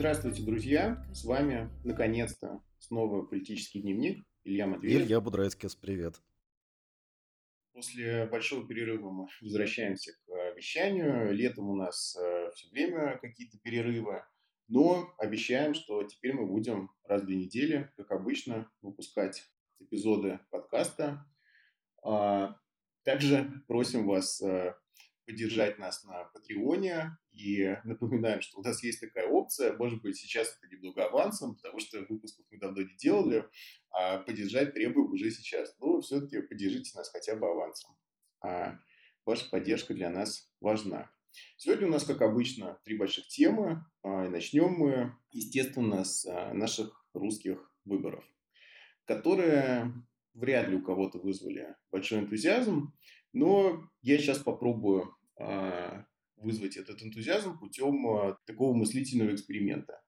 Здравствуйте, друзья! С вами, наконец-то, снова политический дневник. Илья Матвеев. Илья Будрайскис, привет. После большого перерыва мы возвращаемся к э, вещанию. Летом у нас э, все время какие-то перерывы. Но обещаем, что теперь мы будем раз в две недели, как обычно, выпускать эпизоды подкаста. А, также просим вас э, поддержать нас на Патреоне. И напоминаем, что у нас есть такая опция. Может быть, сейчас это немного авансом, потому что выпусков мы давно не делали, а поддержать требуем уже сейчас. Но все-таки поддержите нас хотя бы авансом. А ваша поддержка для нас важна. Сегодня у нас, как обычно, три больших темы. А, и начнем мы, естественно, с а, наших русских выборов, которые вряд ли у кого-то вызвали большой энтузиазм. Но я сейчас попробую вызвать этот энтузиазм путем а, такого мыслительного эксперимента.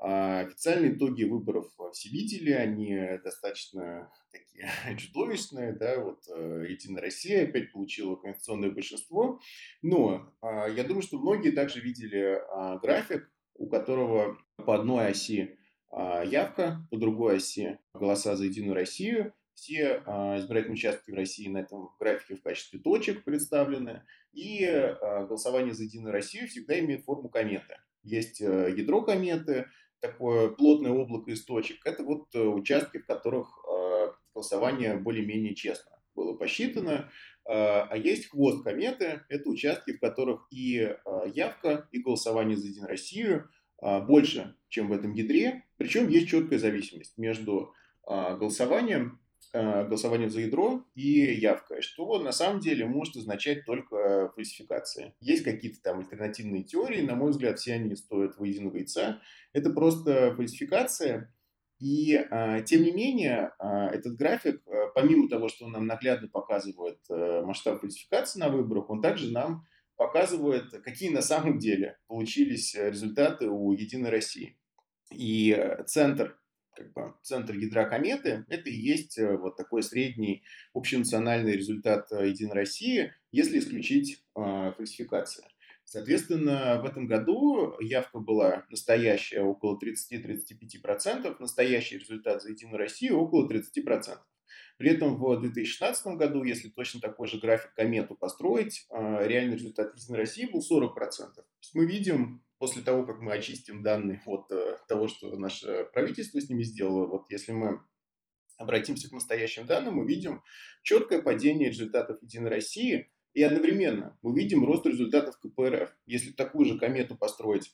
А официальные итоги выборов все видели, они достаточно такие чудовищные, да, вот Единая Россия опять получила конституционное большинство, но я думаю, что многие также видели график, у которого по одной оси явка, по другой оси голоса за Единую Россию, все а, избирательные участки в России на этом графике в качестве точек представлены. И а, голосование за Единую Россию всегда имеет форму кометы. Есть э, ядро кометы, такое плотное облако из точек. Это вот э, участки, в которых а, голосование более-менее честно было посчитано. А есть хвост кометы. Это участки, в которых и явка, и голосование за Единую Россию больше, чем в этом ядре. Причем есть четкая зависимость между голосованием Э, голосованием за ядро и явкой, что на самом деле может означать только фальсификация. Есть какие-то там альтернативные теории, на мой взгляд, все они стоят воединого яйца. Это просто фальсификация, и а, тем не менее, а, этот график, помимо того, что он нам наглядно показывает масштаб фальсификации на выборах, он также нам показывает, какие на самом деле получились результаты у Единой России. И центр как бы центр ядра кометы, это и есть э, вот такой средний общенациональный результат э, Единой России, если исключить э, фальсификации. Соответственно, в этом году явка была настоящая около 30-35%, настоящий результат за Единую Россию около 30%. При этом в 2016 году, если точно такой же график комету построить, э, реальный результат Единой России был 40%. То есть мы видим после того, как мы очистим данные от э, того, что наше правительство с ними сделало, вот если мы обратимся к настоящим данным, мы видим четкое падение результатов Единой России, и одновременно мы видим рост результатов КПРФ. Если такую же комету построить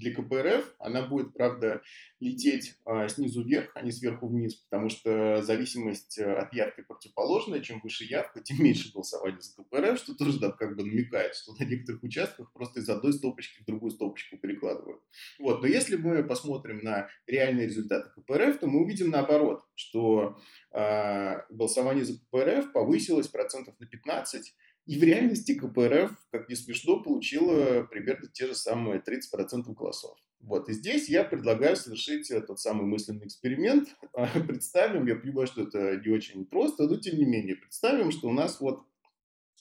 для КПРФ. Она будет, правда, лететь а, снизу вверх, а не сверху вниз, потому что зависимость э, от явки противоположная. Чем выше явка, тем меньше голосования за КПРФ, что тоже да, как бы намекает, что на некоторых участках просто из одной стопочки в другую стопочку перекладывают. Вот. Но если мы посмотрим на реальные результаты КПРФ, то мы увидим наоборот, что э, голосование за КПРФ повысилось процентов на 15, и в реальности КПРФ, как не смешно, получила примерно те же самые 30% голосов. Вот, и здесь я предлагаю совершить тот самый мысленный эксперимент. Представим, я понимаю, что это не очень просто, но тем не менее, представим, что у нас вот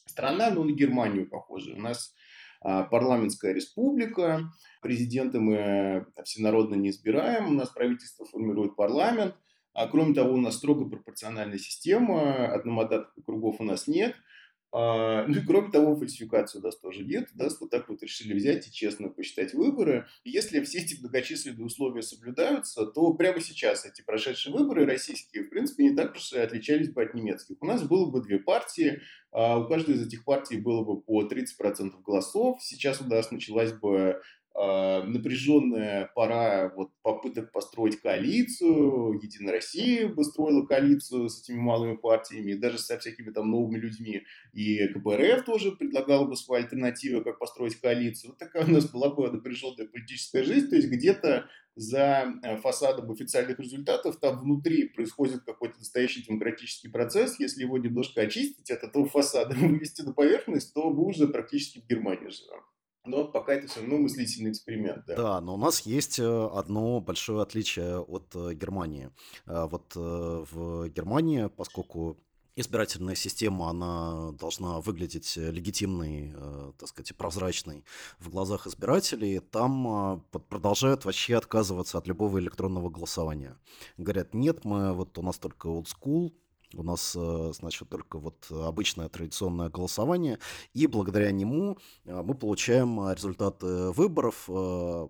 страна, ну, на Германию похожа. У нас а, парламентская республика, президента мы всенародно не избираем, у нас правительство формирует парламент, а кроме того, у нас строго пропорциональная система, одномандатных округов у нас нет – а, ну и кроме того, фальсификации у нас тоже нет. У нас вот так вот решили взять и честно посчитать выборы. Если все эти многочисленные условия соблюдаются, то прямо сейчас эти прошедшие выборы российские, в принципе, не так уж и отличались бы от немецких. У нас было бы две партии, а у каждой из этих партий было бы по 30% голосов. Сейчас у нас началась бы напряженная пора вот попыток построить коалицию, Единая Россия бы строила коалицию с этими малыми партиями, даже со всякими там новыми людьми, и КПРФ тоже предлагал бы свою альтернативу, как построить коалицию. Вот такая у нас была бы напряженная политическая жизнь, то есть где-то за э, фасадом официальных результатов там внутри происходит какой-то настоящий демократический процесс. Если его немножко очистить от этого фасада, вывести на поверхность, то мы уже практически в Германии живем. Но пока это все равно мыслительный эксперимент, да. Да, но у нас есть э, одно большое отличие от э, Германии. Э, вот в Германии, поскольку избирательная система, она должна выглядеть легитимной, так сказать, прозрачной в глазах избирателей, там э, продолжают вообще отказываться от любого электронного голосования. Говорят, нет, мы вот у нас только old school, у нас, э, значит, только вот обычное традиционное голосование, и благодаря нему э, мы получаем результаты выборов, э,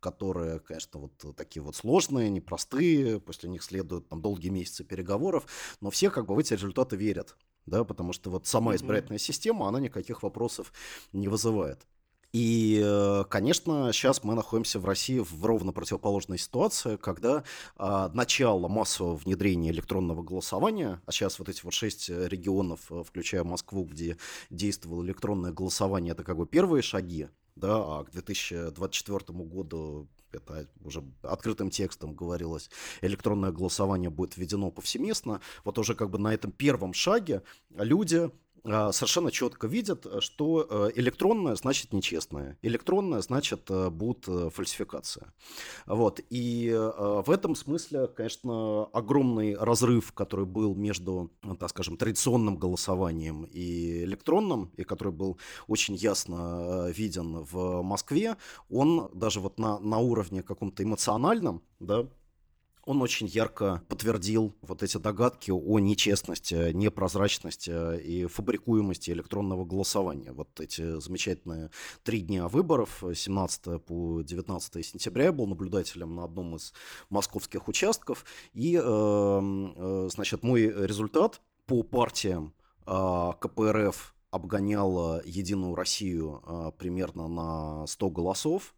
которые, конечно, вот такие вот сложные, непростые, после них следуют там долгие месяцы переговоров, но все как бы в эти результаты верят, да, потому что вот сама избирательная система, она никаких вопросов не вызывает. И, э, конечно, сейчас мы находимся в России в ровно противоположной ситуации, когда а, начало массового внедрения электронного голосования, а сейчас вот эти вот шесть регионов, э, включая Москву, где действовало электронное голосование, это как бы первые шаги, да, а к 2024 году это уже открытым текстом говорилось, электронное голосование будет введено повсеместно. Вот уже как бы на этом первом шаге люди совершенно четко видят, э, что э, электронное значит нечестное, электронное значит э, будет фальсификация. Вот. И в этом смысле, конечно, огромный разрыв, который был между, так скажем, традиционным голосованием и электронным, и который был очень ясно виден в Москве, он даже вот на, на уровне каком-то эмоциональном, да, он очень ярко подтвердил вот эти догадки о нечестности, непрозрачности и фабрикуемости электронного голосования. Вот эти замечательные три дня выборов, 17 по 19 сентября, я был наблюдателем на одном из московских участков, и, эм, э, значит, мой результат по партиям э, КПРФ обгонял Единую Россию э, примерно на 100 голосов,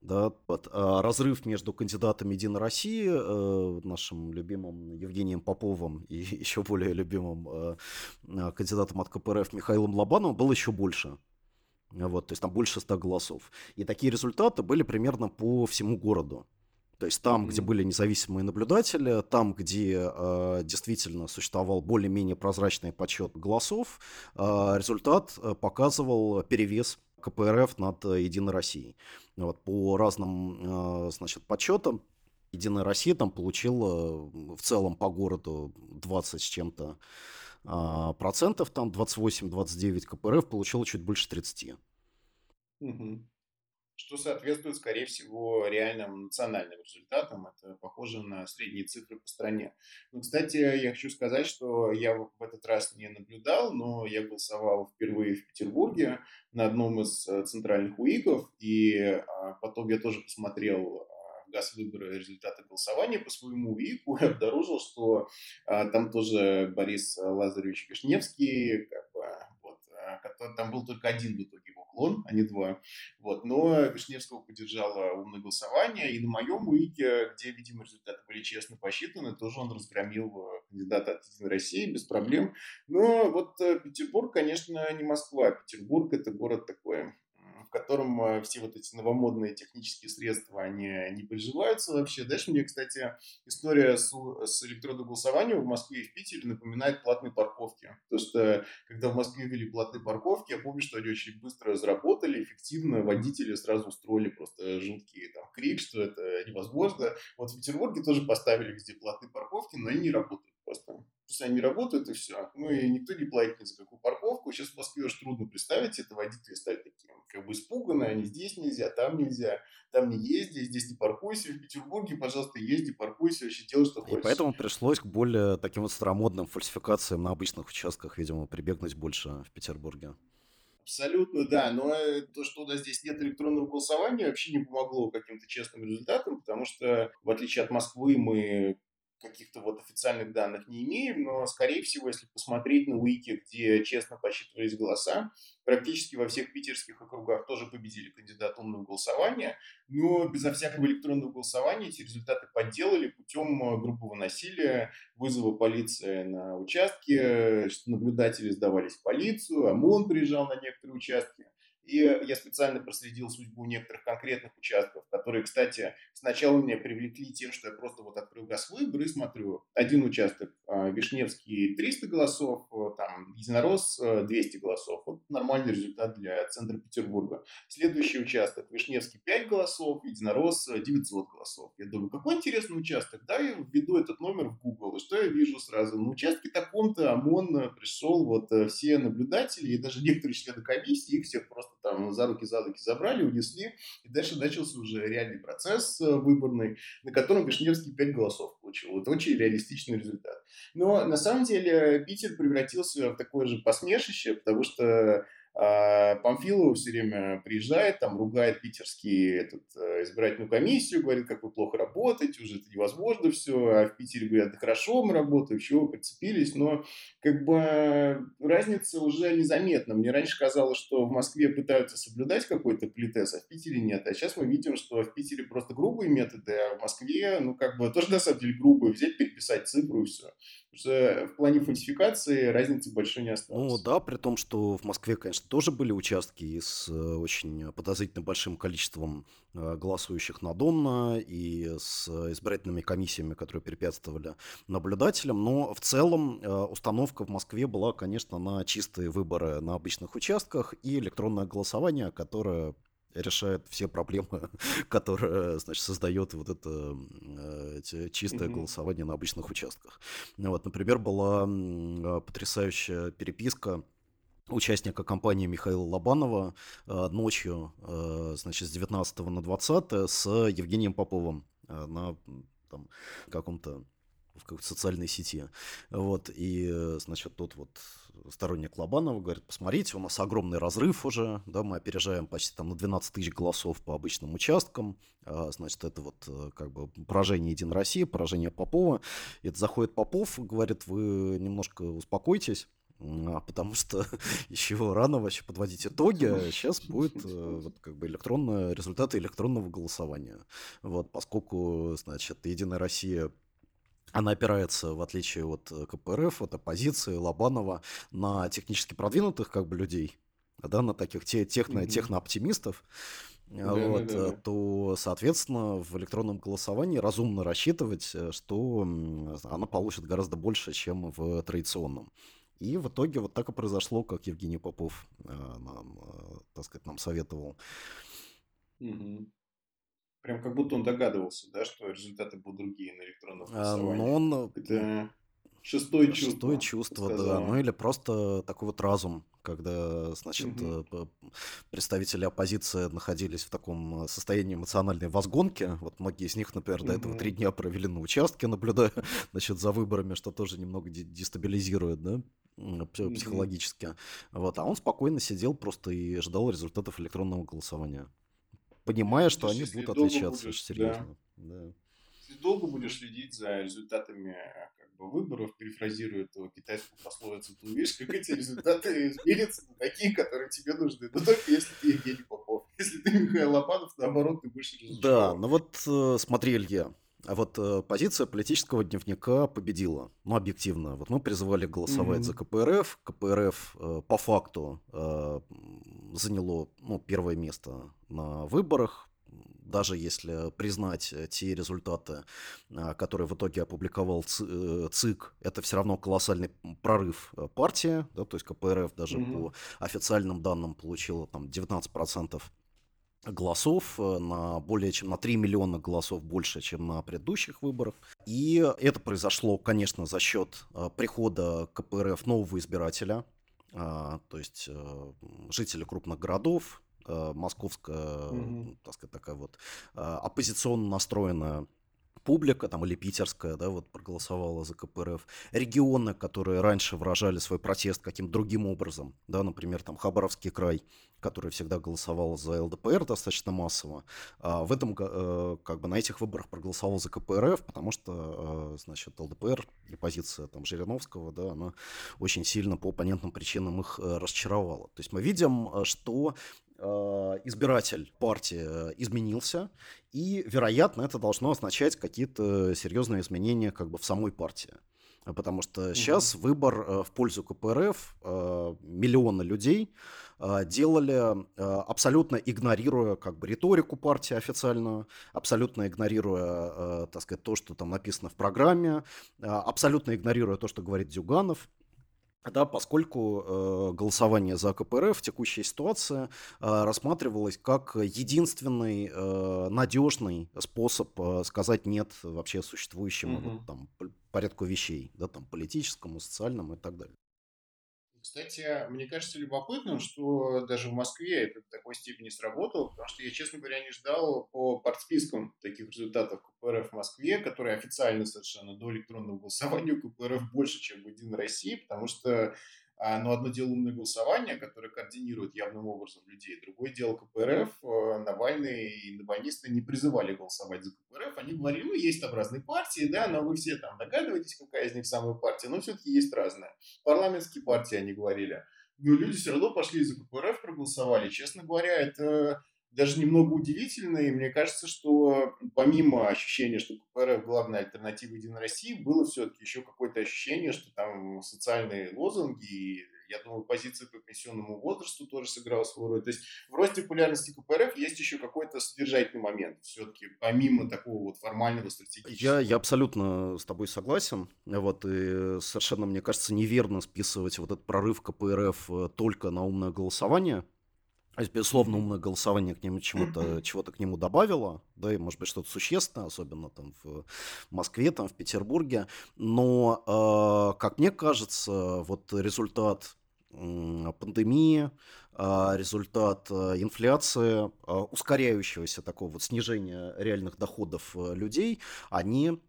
да, вот, а разрыв между кандидатами Единой России, э, нашим любимым Евгением Поповым и еще более любимым э, э, кандидатом от КПРФ Михаилом Лобановым был еще больше. Вот, то есть там больше ста голосов. И такие результаты были примерно по всему городу. То есть там, где были независимые наблюдатели, там, где э, действительно существовал более-менее прозрачный подсчет голосов, э, результат показывал перевес КПРФ над Единой Россией. Вот, по разным, э, значит, подсчетам, Единая Россия там получила в целом по городу 20 с чем-то процентов, там 28-29 КПРФ получила чуть больше 30. Угу что соответствует, скорее всего, реальным национальным результатам. Это похоже на средние цифры по стране. Ну, кстати, я хочу сказать, что я в этот раз не наблюдал, но я голосовал впервые в Петербурге на одном из э, центральных УИКов, и а, потом я тоже посмотрел а, газ выборы результаты голосования по своему УИКу и обнаружил, что там тоже Борис Лазаревич Вишневский, как бы, вот, там был только один в итоге уклон, а не два. Вот. Но Вишневского поддержало умное голосование, и на моем УИКе, где, видимо, результаты были честно посчитаны, тоже он разгромил э, кандидата от Единой России без проблем. Но вот э, Петербург, конечно, не Москва. Петербург – это город такой в котором э, все вот эти новомодные технические средства, они не приживаются вообще. Дальше мне, кстати, история с, с электронным в Москве и в Питере напоминает платные парковки. То что, когда в Москве ввели платные парковки, я помню, что они очень быстро заработали, эффективно, водители сразу устроили просто жуткий там крик, что это невозможно. Вот в Петербурге тоже поставили везде платные парковки, но они не работают просто есть они работают и все. Ну и никто не платит ни за какую парковку. Сейчас в Москве уж трудно представить, это водители стали такими как бы испуганные, они здесь нельзя, там нельзя, там не езди, здесь не паркуйся. В Петербурге, пожалуйста, езди, паркуйся, вообще делай, что хочешь. И поэтому пришлось к более таким вот старомодным фальсификациям на обычных участках, видимо, прибегнуть больше в Петербурге. Абсолютно, да. Но э, то, что у нас здесь нет электронного голосования, вообще не помогло каким-то честным результатам, потому что, в отличие от Москвы, мы каких-то вот официальных данных не имеем, но, скорее всего, если посмотреть на Уики, где честно посчитывались голоса, практически во всех питерских округах тоже победили кандидаты умного голосования, но безо всякого электронного голосования эти результаты подделали путем э, группового насилия, вызова полиции на участке, наблюдатели сдавались в полицию, ОМОН приезжал на некоторые участки. И я специально проследил судьбу некоторых конкретных участков, которые, кстати, сначала меня привлекли тем, что я просто вот открыл газ выборы и смотрю. Один участок а, Вишневский 300 голосов, э, там Единорос 200 голосов. Вот нормальный результат для центра Петербурга. Следующий участок Вишневский 5 голосов, Единорос 900 голосов. Я думаю, какой интересный участок. Да, я введу этот номер в Google. И что я вижу сразу? На участке таком-то ОМОН пришел, вот э, все наблюдатели и даже некоторые члены комиссии, их всех просто там за руки, за руки забрали, унесли. И дальше начался уже реальный процесс э, выборный, на котором Вишневский 5 голосов получил. Это очень реалистичный результат. Но на самом деле Питер превратился в такое же посмешище, потому что а Памфилова все время приезжает, там ругает питерский этот, э, избирательную комиссию, говорит, как вы плохо работаете, уже это невозможно все, а в Питере говорят, да хорошо мы работаем, чего вы прицепились, но как бы разница уже незаметна. Мне раньше казалось, что в Москве пытаются соблюдать какой-то политез, а в Питере нет. А сейчас мы видим, что в Питере просто грубые методы, а в Москве, ну как бы тоже на самом деле грубые, взять, переписать цифру и все. Что в плане фальсификации разницы большой не осталось. Ну да, при том, что в Москве, конечно, тоже были участки с э, очень подозрительно большим количеством э, голосующих надомно и с избирательными комиссиями, которые препятствовали наблюдателям. Но в целом э, установка в Москве была, конечно, на чистые выборы на обычных участках и электронное голосование, которое решает все проблемы, которые, значит, создает вот это чистое mm-hmm. голосование на обычных участках. Вот, например, была потрясающая переписка участника компании Михаила Лобанова э, ночью, э, значит, с 19 на 20 с Евгением Поповым э, на там, каком-то в какой-то социальной сети. Вот, и, значит, тот вот сторонник Лобанова говорит, посмотрите, у нас огромный разрыв уже, да, мы опережаем почти там на 12 тысяч голосов по обычным участкам, а, значит, это вот как бы поражение Единой России, поражение Попова. Это заходит Попов, говорит, вы немножко успокойтесь, а, потому что еще рано вообще подводить итоги. Сейчас будет э, вот, как бы электронные результаты электронного голосования. Вот, поскольку, значит, Единая Россия она опирается, в отличие от э, КПРФ, от оппозиции, Лобанова, на технически продвинутых как бы людей, да, на таких те, техно, mm-hmm. технооптимистов, да, вот, да, да. то, соответственно, в электронном голосовании разумно рассчитывать, э, что она получит гораздо больше, чем в традиционном. И в итоге вот так и произошло, как Евгений Попов э, нам, э, так сказать, нам советовал. Угу. Прям как будто он догадывался, да, что результаты будут другие на электронном голосовании. А, но он... Это Шестое чувство. Шестое чувство, да. Ну или просто такой вот разум, когда, значит, угу. представители оппозиции находились в таком состоянии эмоциональной возгонки. Вот многие из них, например, угу. до этого три дня провели на участке, наблюдая, значит, за выборами, что тоже немного дестабилизирует, да психологически. Mm-hmm. Вот, а он спокойно сидел просто и ждал результатов электронного голосования, понимая, что они будут отличаться будешь, очень серьезно. Да. Да. Если долго будешь следить за результатами выборов, перефразируя эту китайскую пословицу, ты увидишь, как эти результаты изменятся на такие, которые тебе нужны. Но только если ты Евгений Попов. Если ты Михаил Лопатов, наоборот, ты будешь разочарован. Да, ну вот э, смотри, Илья, а вот э, позиция политического дневника победила, ну, объективно. Вот мы призывали голосовать mm-hmm. за КПРФ. КПРФ э, по факту э, заняло ну, первое место на выборах даже если признать э, те результаты, а, которые в итоге опубликовал ЦИК, э, это все равно колоссальный прорыв э, партии, да, то есть КПРФ даже mm по официальным данным получила там 19% голосов, на более чем на 3 миллиона голосов больше, чем на предыдущих выборах. И это произошло, конечно, за счет прихода КПРФ нового избирателя, а, то есть жители крупных городов, э, московская, угу. так сказать, такая вот э, оппозиционно настроенная публика, там, или питерская, да, вот проголосовала за КПРФ, регионы, которые раньше выражали свой протест каким-то другим образом, да, например, там, Хабаровский край, который всегда голосовал за ЛДПР достаточно массово, а в этом, э, как бы, на этих выборах проголосовал за КПРФ, потому что, э, значит, ЛДПР и позиция, там, Жириновского, да, она очень сильно по понятным причинам их э, расчаровала. То есть мы видим, что избиратель партии э, изменился, и, вероятно, это должно означать какие-то серьезные изменения как бы в самой партии. Потому что сейчас угу. выбор э, в пользу КПРФ миллионы людей делали, абсолютно игнорируя как бы риторику партии официальную, абсолютно игнорируя, так сказать, то, что там написано в программе, абсолютно игнорируя то, что говорит Дюганов. Да, поскольку э, голосование за КПРФ в текущей ситуации э, рассматривалось как единственный э, надежный способ э, сказать нет вообще существующему Мгм. вот, там, порядку вещей, да, там, политическому, социальному и так далее. Кстати, мне кажется любопытным, что даже в Москве это в такой степени сработало, потому что я, честно говоря, не ждал по партспискам таких результатов КПРФ в Москве, которые официально совершенно до электронного голосования КПРФ больше, чем в «Единой России», потому что а, ну, одно дело умное голосование, которое координирует явным образом людей. Другое дело КПРФ. Э, Навальный и навальнисты не призывали голосовать за КПРФ. Они говорили, ну, есть там разные партии, да, но вы все там догадываетесь, какая из них самая партия, но все-таки есть разная. Парламентские партии, они говорили. Но люди все равно пошли за КПРФ, проголосовали. Честно говоря, это даже немного удивительно, и мне кажется, что помимо ощущения, что КПРФ главная альтернатива Единой России, было все-таки еще какое-то ощущение, что там социальные лозунги, и я думаю, позиция по пенсионному возрасту тоже сыграла свою роль. То есть в росте популярности КПРФ есть еще какой-то содержательный момент, все-таки помимо такого вот формального стратегического. Я, я абсолютно с тобой согласен. Вот, и совершенно, мне кажется, неверно списывать вот этот прорыв КПРФ э, только на умное голосование. То есть, безусловно, умное голосование к нему чего-то, чего-то к нему добавило, да, и, может быть, что-то существенное, особенно там в Москве, там в Петербурге. Но, э, как мне кажется, вот результат пандемии, а, результат э, инфляции, а, ускоряющегося такого вот снижения реальных доходов э, людей, они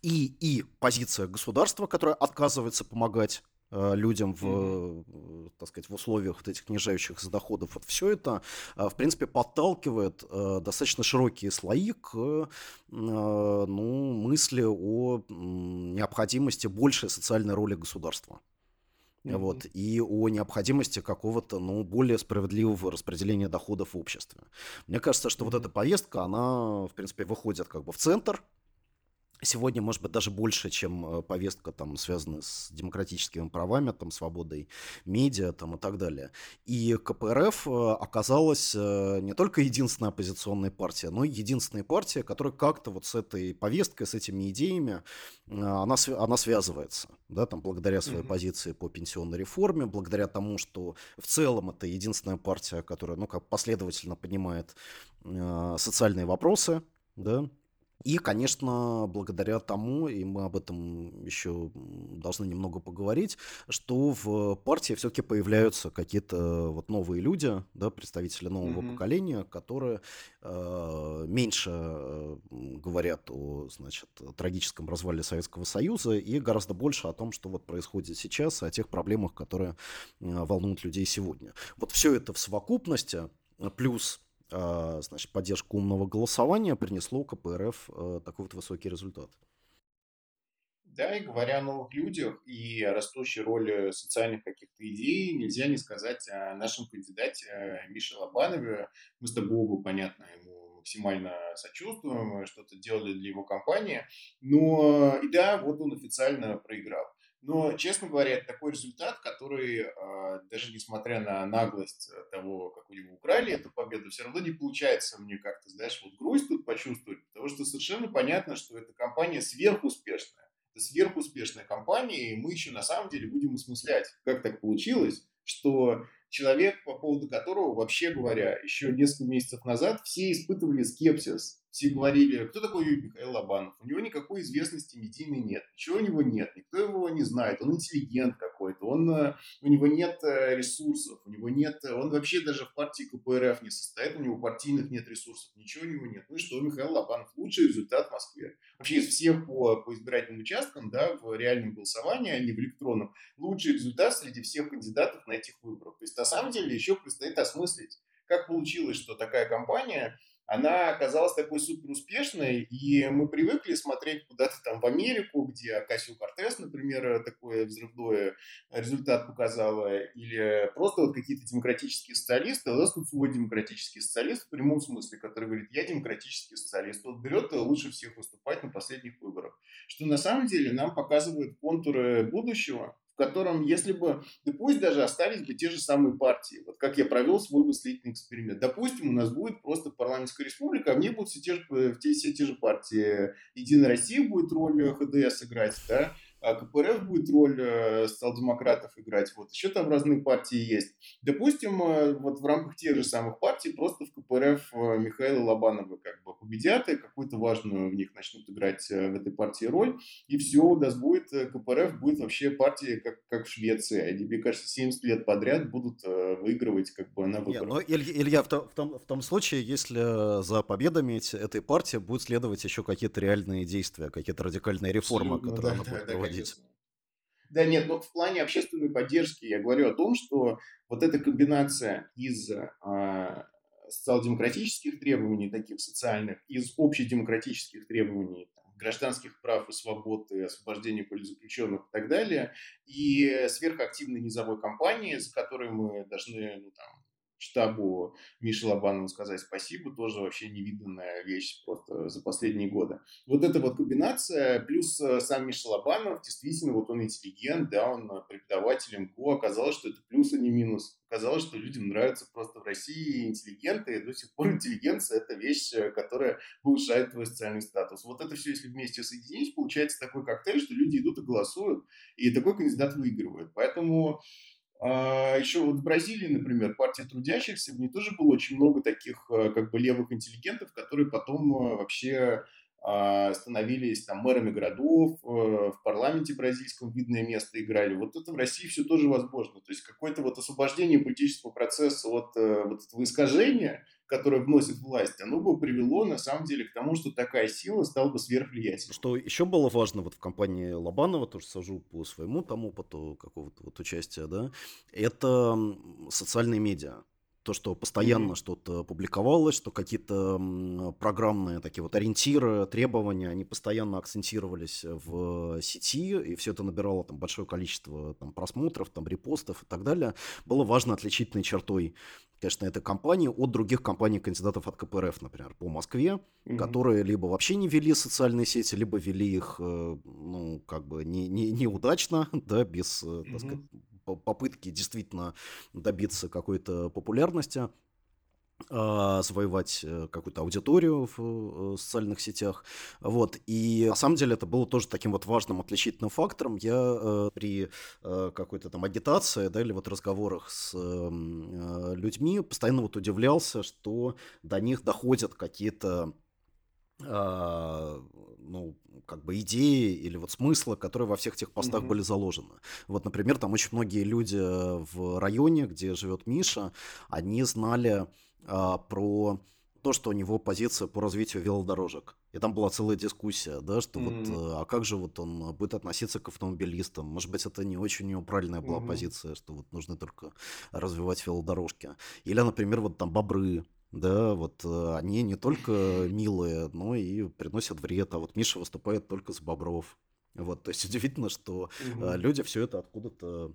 и, и позиция государства, которая отказывается помогать э, людям в, э, так сказать, в условиях вот этих снижающихся доходов, вот все это, в принципе, подталкивает достаточно широкие слои к ну, мысли о необходимости большей социальной роли государства. Вот, и о необходимости какого-то, ну, более справедливого распределения доходов в обществе. Мне кажется, что вот эта повестка, она, в принципе, выходит как бы в центр, Сегодня, может быть, даже больше, чем э, повестка, там, связанная с демократическими правами, там, свободой медиа там, и так далее. И КПРФ э, оказалась э, не только единственной оппозиционной партией, но и единственной партией, которая как-то вот с этой повесткой, с этими идеями, она, она связывается, да, там, благодаря своей Мгм. позиции по пенсионной реформе, благодаря тому, что в целом это единственная партия, которая, ну, как последовательно поднимает э, социальные вопросы, да, и, конечно, благодаря тому, и мы об этом еще должны немного поговорить, что в партии все-таки появляются какие-то вот новые люди, да, представители нового Мгм. поколения, которые э, меньше э, говорят о, значит, трагическом развале Советского Союза и гораздо больше о том, что вот происходит сейчас, и о тех проблемах, которые э, волнуют людей сегодня. Вот все это в совокупности, э, плюс значит, поддержку умного голосования принесло КПРФ э, такой вот высокий результат. Да, и говоря о новых людях и растущей роли социальных каких-то идей, нельзя не сказать о нашем кандидате э, Мише Лобанове. Мы с тобой оба, понятно, ему максимально сочувствуем, мы что-то делали для его компании. Но и да, вот он официально проиграл. Но, честно говоря, это такой результат, который, э, даже несмотря на наглость того, как у него украли эту победу, все равно не получается мне как-то, знаешь, вот грусть тут почувствовать, потому что совершенно понятно, что эта компания сверхуспешная. Это сверхуспешная компания, и мы еще на самом деле будем осмыслять, как так получилось, что человек, по поводу которого, вообще говоря, еще несколько месяцев назад все испытывали скепсис. Все говорили, кто такой Михаил Лобанов? У него никакой известности медийной нет, ничего у него нет, никто его не знает, он интеллигент какой-то, он, э, у него нет э, ресурсов, у него нет, он вообще даже в партии КПРФ не состоит, у него партийных нет ресурсов, ничего у него нет. Ну и что, Михаил Лобанов лучший результат в Москве. Вообще из всех по, по избирательным участкам, да, в реальном голосовании, а не в электронном, лучший результат среди всех кандидатов на этих выборах. То есть на самом деле еще предстоит осмыслить, как получилось, что такая компания она оказалась такой супер успешной, и мы привыкли смотреть куда-то там в Америку, где Акасио Кортес, например, такой взрывной результат показала, или просто вот какие-то демократические социалисты, а у нас тут свой демократический социалист в прямом смысле, который говорит, я демократический социалист, вот берет и лучше всех выступать на последних выборах. Что на самом деле нам показывает контуры будущего, в котором, если бы, да пусть даже остались бы те же самые партии, вот как я провел свой мыслительный эксперимент. Допустим, у нас будет просто парламентская республика, а мне будут все те же, все, все те же партии. Единая Россия будет роль ХДС играть, да, КПРФ будет роль э, социал-демократов играть, вот еще там разные партии есть. Допустим, э, вот в рамках тех же самых партий просто в КПРФ э, Михаила Лобанова как бы победят и какую-то важную в них начнут играть в этой партии роль, и все, у нас будет, КПРФ будет вообще партия как, как в Швеции, они, мне кажется, 70 лет подряд будут выигрывать как бы на выборах. Не, но, Илья, Илья в, том, в, том, в том случае, если за победами этой партии будет следовать еще какие-то реальные действия, какие-то радикальные реформы, Абсолютно, которые да, она будет да, проводить. Да, да, нет, но в плане общественной поддержки я говорю о том, что вот эта комбинация из а, социал-демократических требований, таких социальных, из общедемократических требований, там, гражданских прав и свобод, и освобождения политзаключенных и так далее, и сверхактивной низовой кампании, за которой мы должны ну, там, штабу Миши Лобанову сказать спасибо, тоже вообще невиданная вещь просто за последние годы. Вот эта вот комбинация, плюс э, сам Миша Лобанов, действительно, вот он интеллигент, да, он преподаватель МГУ, оказалось, что это плюс, а не минус. Оказалось, что людям нравятся просто в России интеллигенты, и до сих пор интеллигенция – это вещь, э, которая повышает твой социальный статус. Вот это все, если вместе соединить, получается такой коктейль, что люди идут и голосуют, и такой кандидат выигрывает. Поэтому а еще вот в Бразилии, например, партия трудящихся, в ней тоже было очень много таких э, как бы левых интеллигентов, которые потом э, вообще становились там мэрами городов, э, в парламенте бразильском видное место играли. Вот это в России все тоже возможно. То есть какое-то вот освобождение политического процесса от вот этого искажения, которое вносит власть, оно бы привело на самом деле к тому, что такая сила стала бы сверхвлиятельной. Что еще было важно вот в компании Лобанова, тоже сажу по своему тому опыту какого-то вот участия, да, это социальные медиа то, что постоянно mm-hmm. что-то публиковалось, что какие-то программные такие вот ориентиры, требования, они постоянно акцентировались в сети, и все это набирало там большое количество там, просмотров, там, репостов и так далее, было важно отличительной чертой, конечно, этой компании от других компаний-кандидатов от КПРФ, например, по Москве, mm-hmm. которые либо вообще не вели социальные сети, либо вели их, э, ну, как бы не, не, неудачно, да, без, mm-hmm. так сказать, попытки действительно добиться какой-то популярности а, завоевать э, какую-то аудиторию в э, социальных сетях. Вот. И на самом деле это было тоже таким вот важным отличительным фактором. Я э, при какой-то там агитации, да, или вот разговорах с людьми постоянно вот удивлялся, что до них доходят какие-то а, ну, как бы идеи или вот смысла, которые во всех тех постах mm-hmm. были заложены. Вот, например, там очень многие люди в районе, где живет Миша, они знали а, про то, что у него позиция по развитию велодорожек. И там была целая дискуссия, да, что mm-hmm. вот, а как же вот он будет относиться к автомобилистам? Может быть, это не очень у него правильная была mm-hmm. позиция, что вот нужно только развивать велодорожки. Или, например, вот там бобры, да, вот э, они не только милые, но и приносят вред. А вот Миша выступает только с бобров. Вот, то есть удивительно, что угу. люди все это откуда-то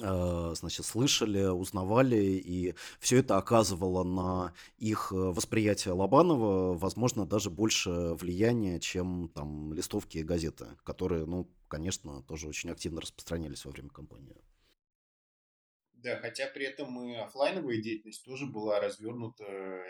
э, значит, слышали, узнавали, и все это оказывало на их восприятие Лобанова, возможно, даже больше влияния, чем там листовки и газеты, которые, ну, конечно, тоже очень активно распространялись во время кампании. Да, хотя при этом и офлайновая деятельность тоже была развернута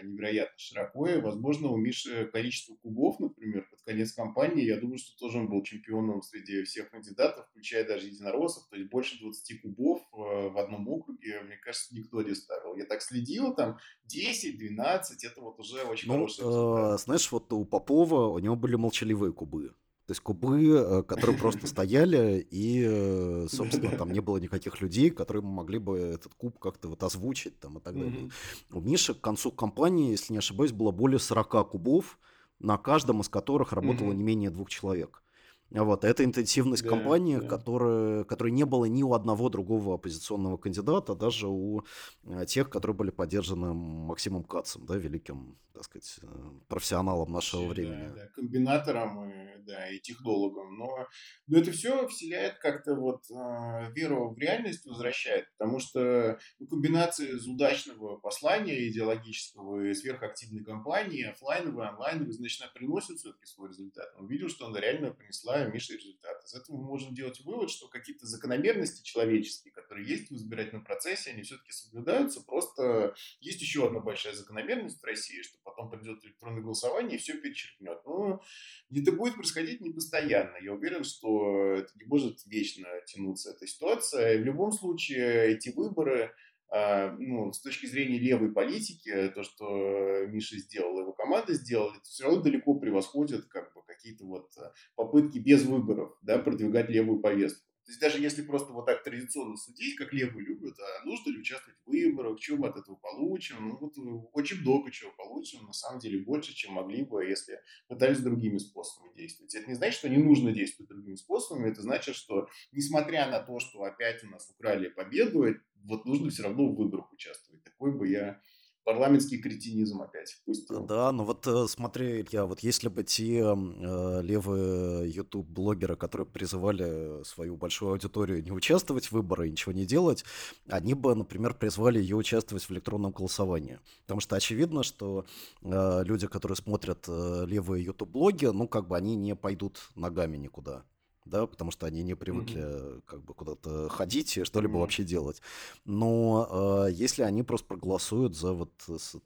невероятно широко. И, возможно, у Миши количество кубов, например, под конец кампании, я думаю, что тоже он был чемпионом среди всех кандидатов, включая даже единороссов. То есть больше 20 кубов э, в одном округе, мне кажется, никто не ставил. Я так следил, там 10, 12, это вот уже очень ну, хороший результат. Э, знаешь, вот у Попова, у него были молчаливые кубы. То есть кубы, э, которые просто стояли, и, э, собственно, там не было никаких людей, которые могли бы этот куб как-то вот озвучить там и так далее. У Миши к концу кампании, если не ошибаюсь, было более 40 кубов, на каждом из которых работало не менее двух человек. Вот, это интенсивность да, кампании, да. Которая, которой не было ни у одного другого оппозиционного кандидата, даже у э, тех, которые были поддержаны Максимом Кацем, да, великим так сказать, э, профессионалом нашего Вообще, времени. Да, да, комбинатором и, да, и технологом. Но, но это все вселяет как-то вот э, веру в реальность, возвращает, потому что ну, комбинация из удачного послания идеологического и сверхактивной кампании, офлайновой, онлайновой, значит, она приносит все-таки свой результат. Он видел, что она реально принесла Мише результат. Из этого мы можем делать вывод, что какие-то закономерности человеческие, которые есть в избирательном процессе, они все-таки соблюдаются. Просто есть еще одна большая закономерность в России, что потом придет электронное голосование и все перечеркнет. Но это будет происходить не постоянно. Я уверен, что это не может вечно тянуться эта ситуация. В любом случае эти выборы ну, с точки зрения левой политики, то, что Миша сделал, его команда сделала, все равно далеко превосходит как бы, какие-то вот э, попытки без выборов да, продвигать левую повестку. То есть даже если просто вот так традиционно судить, как левые любят, а нужно ли участвовать в выборах, что мы от этого получим, ну вот э, очень много чего получим, на самом деле больше, чем могли бы, если пытались другими способами действовать. Это не значит, что не нужно действовать другими способами, это значит, что несмотря на то, что опять у нас украли победу, вот нужно все равно в выборах участвовать. Такой бы я парламентский кретинизм опять впустил. Да, ну вот э, смотри, я вот если бы те э, левые YouTube-блогеры, которые призывали свою большую аудиторию не участвовать в выборах и ничего не делать, они бы, например, призвали ее участвовать в электронном голосовании. Потому что очевидно, что э, люди, которые смотрят э, левые YouTube-блоги, ну как бы они не пойдут ногами никуда да, потому что они не привыкли mm-hmm. как бы куда-то ходить и что-либо mm-hmm. вообще делать. Но э, если они просто проголосуют за вот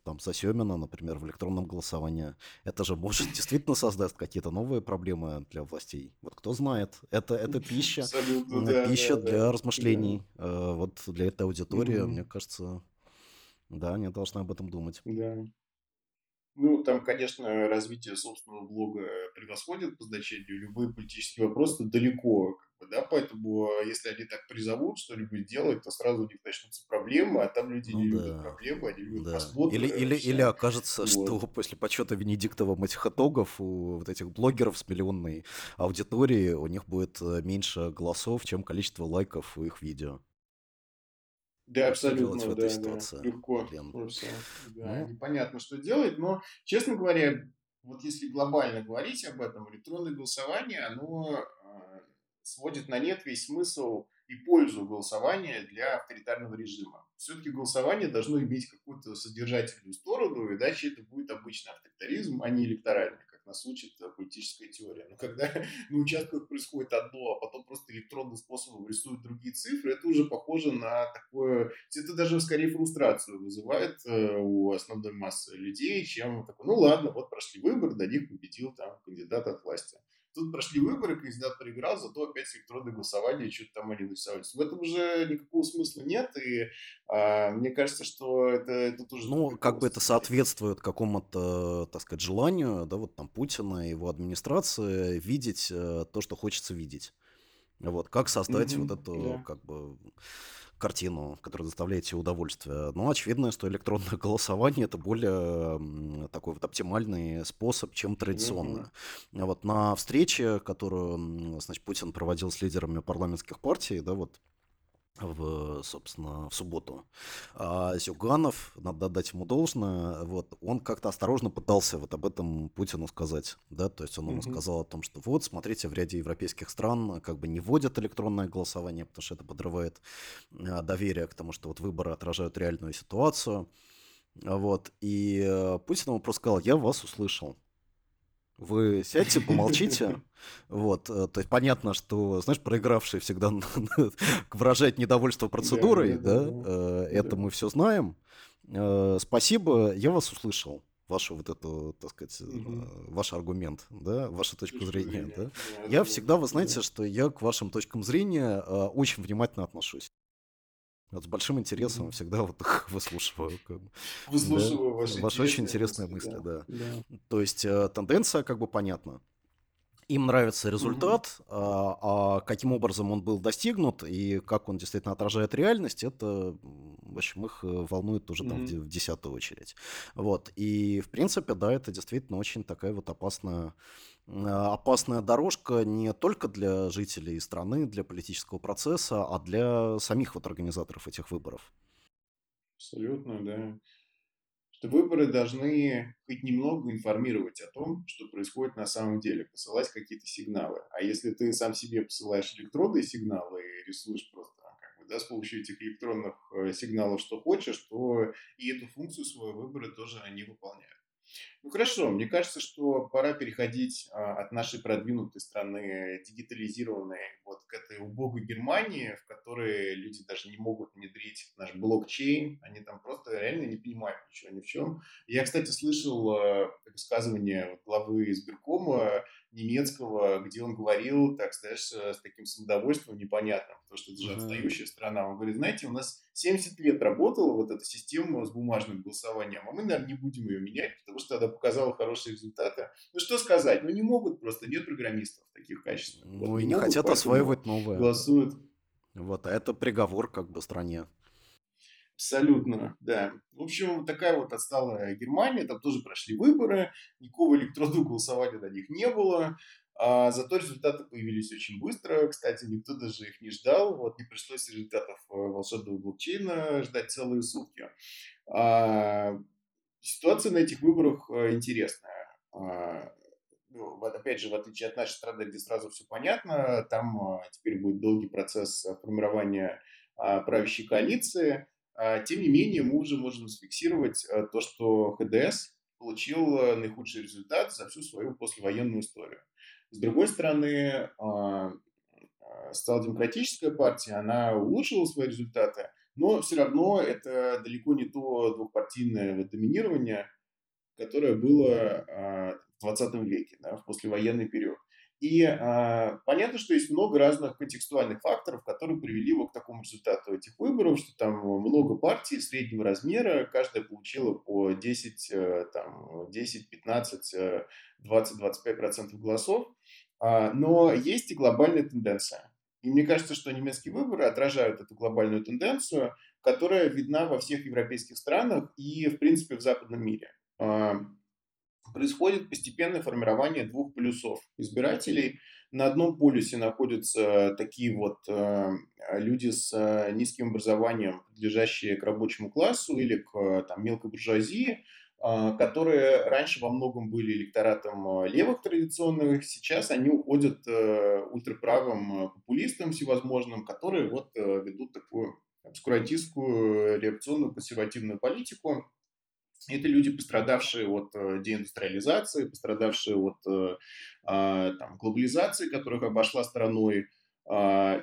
там за Семина, например, в электронном голосовании, это же может действительно создаст какие-то новые проблемы для властей. Вот кто знает, это это пища, пища для размышлений. Э, вот для этой аудитории, мне кажется, да, они должны об этом думать. Да. Ну, там, конечно, развитие собственного блога превосходит по значению любые политические вопросы далеко, как бы, да, поэтому а, если они так призовут что-нибудь делать, то сразу у них начнутся проблемы, а там люди ну, не да. любят проблемы, они любят да. просмотры. Или, или, или окажется, вот. что после почета Венедиктова этих итогов у вот этих блогеров с миллионной аудиторией у них будет э, меньше голосов, чем количество лайков у их видео. Да, абсолютно, в этой да, ситуации? да, легко. Блин. Просто, да, ну. Непонятно, что делать, но, честно говоря, вот если глобально говорить об этом, электронное голосование, оно э, сводит на нет весь смысл и пользу голосования для авторитарного режима. Все-таки голосование должно иметь какую-то содержательную сторону, иначе это будет обычный авторитаризм, а не электоральный нас учит э, политическая теория. Но когда на участках происходит одно, а потом просто электронным способом рисуют другие цифры, это уже похоже на такое... Это даже скорее фрустрацию вызывает э, у основной массы людей, чем такой, ну ладно, вот прошли выборы, до них победил там кандидат от власти. Тут прошли выборы, кандидат проиграл, зато опять электронное голосование, что-то там они нарисовались. В этом уже никакого смысла нет, и а, мне кажется, что это, это тоже... Ну, как бы это соответствует какому-то, так сказать, желанию, да, вот там Путина и его администрации видеть э, то, что хочется видеть. Вот, как создать mm-hmm, вот эту, yeah. как бы картину, которая доставляет тебе удовольствие. Но очевидно, что электронное голосование это более такой вот оптимальный способ, чем традиционное. Mm-hmm. Вот на встрече, которую, значит, Путин проводил с лидерами парламентских партий, да, вот в, собственно, в субботу. А Зюганов, надо дать ему должное, вот, он как-то осторожно пытался вот об этом Путину сказать, да, то есть он ему mm-hmm. сказал о том, что вот, смотрите, в ряде европейских стран как бы не вводят электронное голосование, потому что это подрывает а, доверие к тому, что вот выборы отражают реальную ситуацию, вот, и э, Путин ему просто сказал, я вас услышал, вы сядьте, помолчите. Вот, э, то есть понятно, что, знаешь, проигравший всегда выражает недовольство процедурой, да, э, это мы все знаем. Э, спасибо, я вас услышал вашу вот эту, так сказать, угу. ваш аргумент, да, вашу точку Точка зрения, зрения, да. Я всегда, вы знаете, что я к вашим точкам зрения очень внимательно отношусь. Вот с большим интересом всегда вот их выслушиваю. Выслушиваю да? ваши, ваши очень интересные мысли, мысли да. да. То есть э, тенденция как бы понятна. Им нравится результат, mm-hmm. а, а каким образом он был достигнут и как он действительно отражает реальность, это, в общем, их э, волнует уже там mm-hmm. в, десятую очередь. Вот. И, в принципе, да, это действительно очень такая вот опасная а, опасная дорожка не только для жителей страны, для политического процесса, а для самих вот организаторов этих выборов. Абсолютно, да. Что выборы должны хоть немного информировать о том, что происходит на самом деле, посылать какие-то сигналы. А если ты сам себе посылаешь электронные сигналы и рисуешь просто как бы, да, с помощью этих электронных э, сигналов, что хочешь, то и эту функцию своего выбора тоже они выполняют. Ну хорошо, мне кажется, что пора переходить а, от нашей продвинутой страны, дигитализированной, вот к этой убогой Германии, в которой люди даже не могут внедрить наш блокчейн, они там просто реально не понимают ничего ни в чем. Я, кстати, слышал э, высказывание главы избиркома немецкого, где он говорил, так знаешь, э, с таким самодовольством непонятным, потому что это же отстающая страна. Он говорит, знаете, у нас 70 лет работала вот эта система с бумажным голосованием, а мы, наверное, не будем ее менять, потому что она показала хорошие результаты. Ну, что сказать, ну, не могут просто, нет программистов таких качественных. Ну, вот, и не, могут, хотят осваивать новое. Голосуют. Вот, а это приговор как бы стране. Абсолютно, да. В общем, такая вот отсталая Германия, там тоже прошли выборы, никакого электронного голосования на них не было, а зато результаты появились очень быстро. Кстати, никто даже их не ждал, вот не пришлось результатов э, волшебного блокчейна ждать целые сутки. А, ситуация на этих выборах э, интересная. А, ну, вот опять же, в отличие от нашей страны, где сразу все понятно, там а, теперь будет долгий процесс формирования а, правящей коалиции. Тем не менее, мы уже можем зафиксировать э, то, что ХДС получил э, наихудший результат за всю свою послевоенную историю. С другой стороны, а, а, социал-демократическая партия, она улучшила свои результаты, но все равно это далеко не то двухпартийное доминирование, которое было в 20 веке, да, в послевоенный период. И э, понятно, что есть много разных контекстуальных факторов, которые привели вот к такому результату этих выборов, что там много партий среднего размера, каждая получила по 10, э, там, 10 15, 20, 25 процентов голосов. А, но есть и глобальная тенденция. И мне кажется, что немецкие выборы отражают эту глобальную тенденцию, которая видна во всех европейских странах и, в принципе, в западном мире. А, происходит постепенное формирование двух полюсов избирателей. На одном полюсе находятся такие вот э, люди с э, низким образованием, принадлежащие к рабочему классу или к там, мелкой буржуазии, э, которые раньше во многом были электоратом левых традиционных, сейчас они уходят э, ультраправым популистам всевозможным, которые вот э, ведут такую обскурантистскую реакционную консервативную политику, это люди, пострадавшие от э, деиндустриализации, пострадавшие от а, там, глобализации, которых обошла стороной а,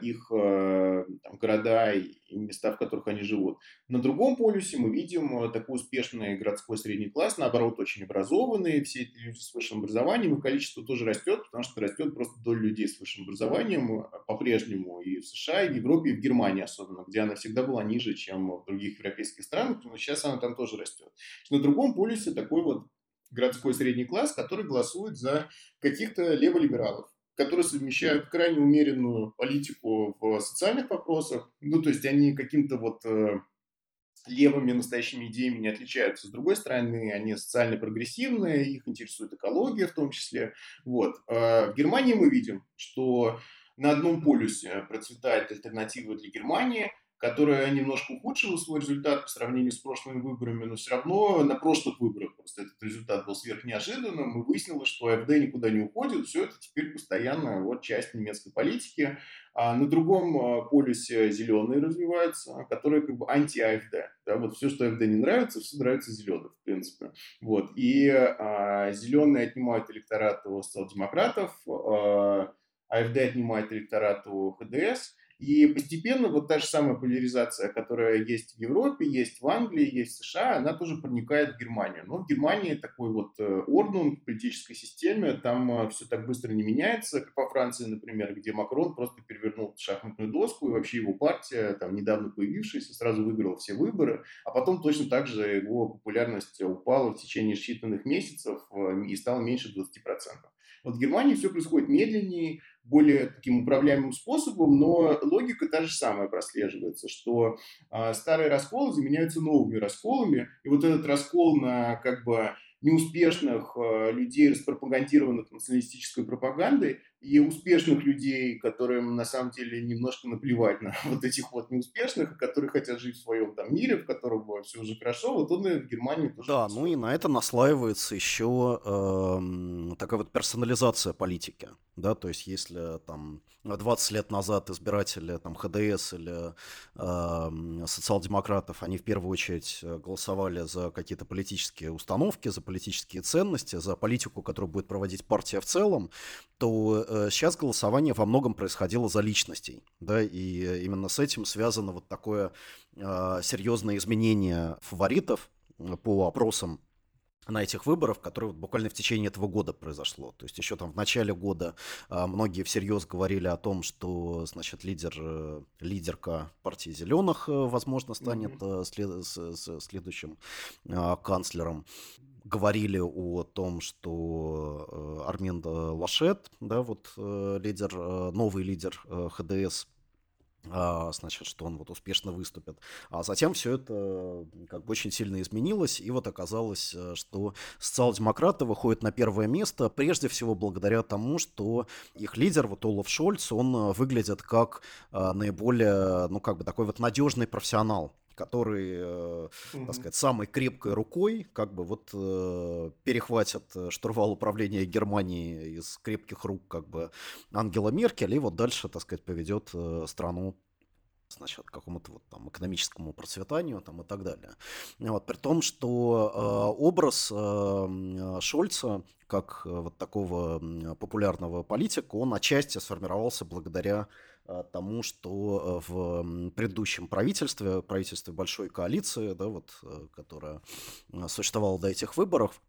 их э, там, города и места, в которых они живут. На другом полюсе мы видим э, такой успешный городской средний класс, наоборот, очень образованные, все эти люди с высшим образованием, их количество тоже растет, потому что растет просто доля людей с высшим образованием э, по-прежнему и в США, и в Европе, и в Германии особенно, где она всегда была ниже, чем в других европейских странах, но сейчас она там тоже растет. На другом полюсе такой вот городской средний класс, который голосует за каких-то леволибералов которые совмещают крайне умеренную политику в социальных вопросах. Ну, то есть они каким-то вот э, левыми настоящими идеями не отличаются. С другой стороны, они социально прогрессивные, их интересует экология в том числе. Вот. А в Германии мы видим, что на одном полюсе процветает альтернатива для Германии – которая немножко ухудшила свой результат по сравнению с прошлыми выборами, но все равно на прошлых выборах просто этот результат был сверхнеожиданным, и выяснилось, что АФД никуда не уходит, все это теперь постоянно вот часть немецкой политики. А на другом а, полюсе зеленые развиваются, которые как бы анти-АФД. Да, вот все, что АФД не нравится, все нравится зеленым, в принципе. Вот. И а, зеленые отнимают электорат у социал-демократов, а, АФД отнимает электорат у ХДС – и постепенно вот та же самая поляризация, которая есть в Европе, есть в Англии, есть в США, она тоже проникает в Германию. Но в Германии такой вот э, орден в политической системе, там э, все так быстро не меняется, как во Франции, например, где Макрон просто перевернул шахматную доску, и вообще его партия, там недавно появившаяся, сразу выиграла все выборы, а потом точно так же его популярность упала в течение считанных месяцев э, и стала меньше 20%. Вот в Германии все происходит медленнее, более таким управляемым способом, но логика та же самая прослеживается, что э, старые расколы заменяются новыми расколами, и вот этот раскол на как бы неуспешных э, людей, распропагандированных националистической пропагандой, и успешных людей, которым на самом деле немножко наплевать на вот этих вот неуспешных, которые хотят жить в своем там мире, в котором все уже хорошо, вот он и в Германии тоже. Да, ну и на это наслаивается еще э, такая вот персонализация политики, да, то есть если там 20 лет назад избиратели там ХДС или э, социал-демократов, они в первую очередь голосовали за какие-то политические установки, за политические ценности, за политику, которую будет проводить партия в целом, то э, сейчас голосование во многом происходило за личностей, да, и именно с этим связано вот такое э, серьезное изменение фаворитов э, по опросам на этих выборах, которые вот буквально в течение этого года произошло. То есть еще там в начале года а, многие всерьез говорили о том, что, значит, лидер, э, лидерка партии зеленых, э, возможно, станет mm-hmm. след, следующим а, канцлером говорили о том, что Армен Лашет, да, вот лидер, новый лидер ХДС, значит, что он вот успешно выступит. А затем все это как бы очень сильно изменилось, и вот оказалось, что социал-демократы выходят на первое место, прежде всего благодаря тому, что их лидер, вот Олаф Шольц, он выглядит как наиболее, ну, как бы такой вот надежный профессионал который, э, так сказать, самой крепкой рукой как бы вот э, перехватит э, штурвал управления Германии из крепких рук как бы Ангела Меркель и вот дальше, так сказать, поведет страну значит, какому-то вот там экономическому процветанию там и так далее. Вот, при том, что э, образ э, Шольца как э, вот такого популярного политика, он отчасти сформировался благодаря тому, что э, в предыдущем правительстве, правительстве большой коалиции, да, вот, э, которая существовала до этих выборов,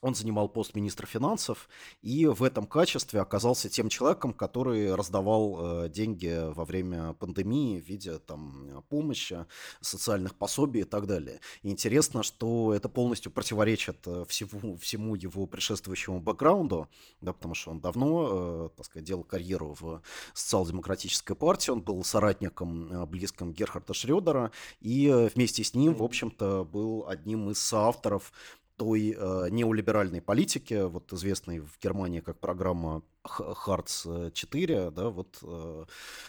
он занимал пост министра финансов и в этом качестве оказался тем человеком, который раздавал э, деньги во время пандемии в виде там, помощи, социальных пособий и так далее. И интересно, что это полностью противоречит э, всему, всему его предшествующему бэкграунду, да, потому что он давно, э, так сказать, делал карьеру в социал-демократической партии, он был соратником близким Герхарда Шредера, и вместе с ним, в общем-то, был одним из соавторов той э, неолиберальной политики, вот известной в Германии как программа Хартс 4, да, вот, э, угу.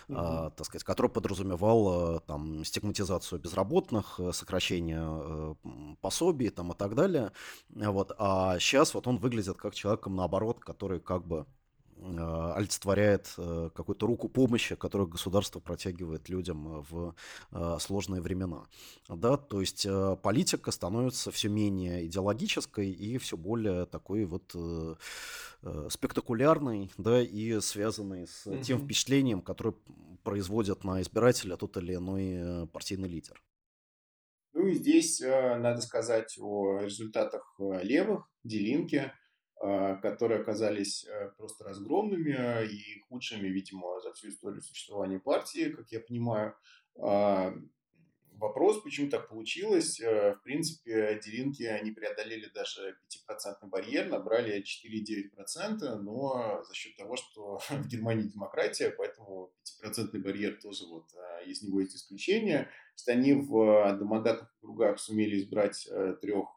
э, так сказать, который подразумевал э, там стигматизацию безработных, э, сокращение э, пособий там и так далее, вот, а сейчас вот он выглядит как человеком наоборот, который как бы олицетворяет э, какую-то руку помощи, которую государство протягивает людям в а, сложные времена. Да, то есть э, политика становится все менее идеологической и все более такой вот э, спектакулярной, да, и связанной с mm-hmm. тем впечатлением, которое производит на избирателя тот или иной партийный лидер. Ну и здесь надо сказать о результатах левых, Делинки, а, которые оказались э, просто разгромными и худшими, видимо, за всю историю существования партии, как я понимаю. А, вопрос, почему так получилось. Э, в принципе, Делинки они преодолели даже 5% барьер, набрали 4,9%, но за счет того, что в Германии демократия, поэтому 5% барьер тоже вот а, из него есть исключение. То есть они в одномандатных кругах сумели избрать э, трех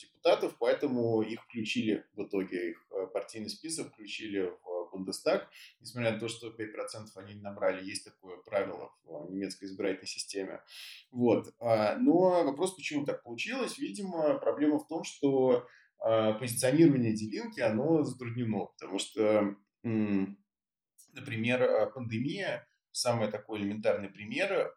депутатов, поэтому их включили в итоге, их э, партийный список включили в Бундестаг, несмотря на то, что 5% они не набрали, есть такое правило в немецкой избирательной системе. Вот. А, но вопрос, почему так получилось, видимо, проблема в том, что а, позиционирование Делинки, оно затруднено, потому что, например, а, пандемия, самый такой элементарный пример,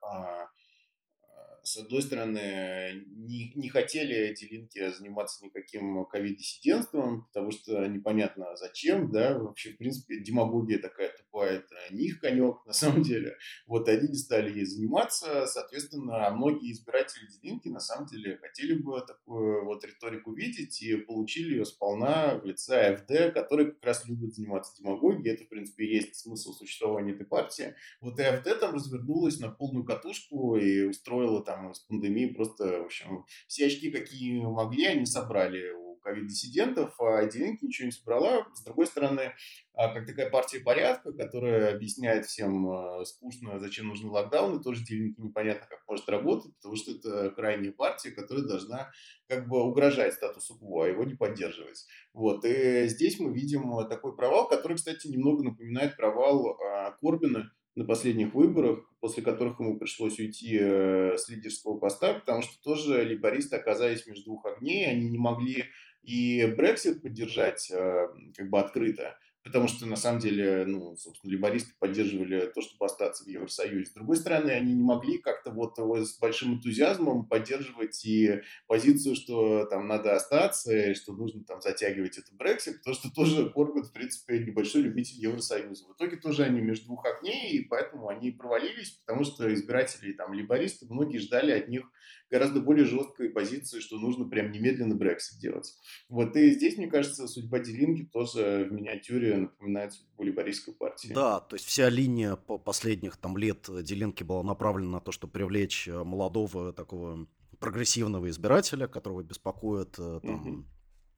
с одной стороны, не, не хотели эти линки заниматься никаким ковид-диссидентством, потому что непонятно зачем, да, вообще, в принципе, демагогия такая тупая, это не их конек, на самом деле. Вот они не стали ей заниматься, соответственно, многие избиратели Делинки, на самом деле, хотели бы такую вот риторику видеть и получили ее сполна в лице АФД, который как раз любит заниматься демагогией, это, в принципе, есть смысл существования этой партии. Вот и АФД там развернулась на полную катушку и устроила там там с пандемией просто, в общем, все очки, какие могли, они собрали у ковид-диссидентов, а Делинки ничего не собрала. С другой стороны, а, как такая партия порядка, которая объясняет всем а, скучно, зачем нужны локдауны, тоже Делинки непонятно, как может работать, потому что это крайняя партия, которая должна как бы угрожать статусу кво, а его не поддерживать. Вот. И здесь мы видим такой провал, который, кстати, немного напоминает провал Корбина, на последних выборах, после которых ему пришлось уйти э, с лидерского поста, потому что тоже либористы оказались между двух огней, они не могли и Брексит поддержать э, как бы открыто, потому что, на самом деле, ну, собственно, либористы поддерживали то, чтобы остаться в Евросоюзе. С другой стороны, они не могли как-то вот с большим энтузиазмом поддерживать и позицию, что там надо остаться, и что нужно там затягивать это Брексит, потому что тоже Корбин, в принципе, небольшой любитель Евросоюза. В итоге тоже они между двух огней, и поэтому они провалились, потому что избиратели там либористы, многие ждали от них гораздо более жесткой позиции, что нужно прям немедленно Брексит делать. Вот, и здесь, мне кажется, судьба Делинки тоже в миниатюре напоминает судьбу либористской партии. Да, то есть вся линия по последних там лет Делинки была направлена на то, чтобы привлечь э, молодого такого прогрессивного избирателя, которого беспокоит э, там, угу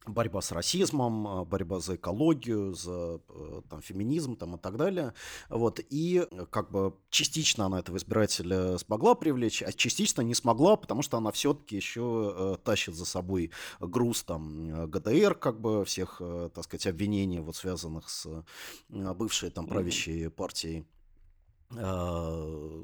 борьба с расизмом, а, борьба за экологию, за э, там, феминизм там, и так далее. Вот. И э, как бы частично она этого избирателя смогла привлечь, а частично не смогла, потому что она все-таки еще э, тащит за собой груз там, ГДР, как бы всех, так сказать, обвинений, вот, связанных с бывшей там правящей партией Э,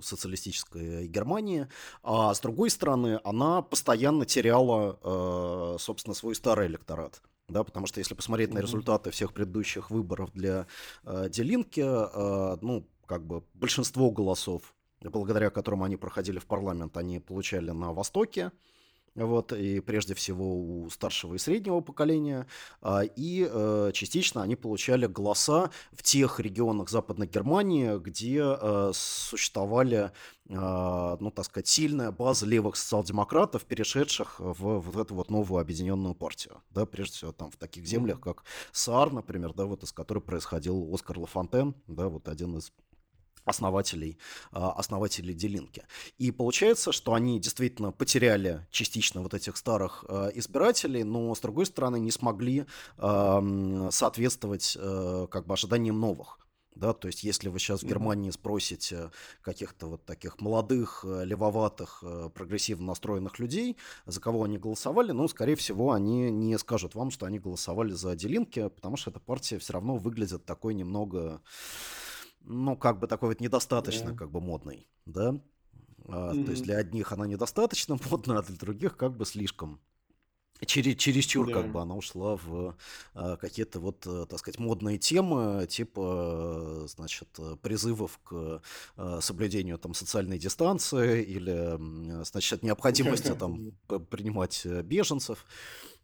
социалистической Германии, а с другой стороны, она постоянно теряла, э, собственно, свой старый электорат. Да, потому что если посмотреть на результаты всех предыдущих выборов для э, Делинки, э, ну, как бы большинство голосов, благодаря которым они проходили в парламент, они получали на Востоке, вот, и прежде всего у старшего и среднего поколения, а, и э, частично они получали голоса в тех регионах Западной Германии, где э, существовали, а, ну, так сказать, сильная база левых социал-демократов, перешедших в вот эту вот новую объединенную партию, да, прежде всего там в таких землях, как Саар, например, да, вот из которой происходил Оскар Лафонтен, да, вот один из основателей, а, основателей Делинки. И получается, что они действительно потеряли частично вот этих старых а, избирателей, но, с другой стороны, не смогли соответствовать э, как бы ожиданиям новых. Да, то есть, если вы сейчас в Германии спросите каких-то вот таких молодых, э, левоватых, э, прогрессивно настроенных людей, за кого они голосовали, ну, скорее всего, они не скажут вам, что они голосовали за Делинки, потому что эта партия все равно выглядит такой немного ну, как бы такой вот недостаточно, да. как бы модный, да. А, mm-hmm. То есть для одних она недостаточно модная, а для других как бы слишком. Через, чересчур да. как бы она ушла в а, какие-то вот, а, так сказать, модные темы, типа, значит, призывов к а, соблюдению там социальной дистанции или, значит, необходимости там принимать э, беженцев.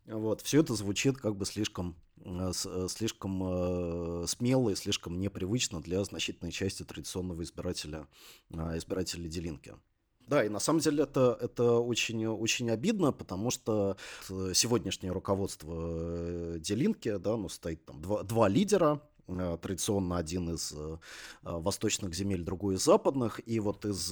Вот, все это звучит как бы слишком Э, э, слишком э, смело и слишком непривычно для значительной части традиционного избирателя, а, избирателя Делинки. Да, и на самом деле это, это очень, очень обидно, потому что сегодняшнее руководство Делинки, да, ну, стоит там два, два лидера, традиционно один из восточных земель, другой из западных. И вот из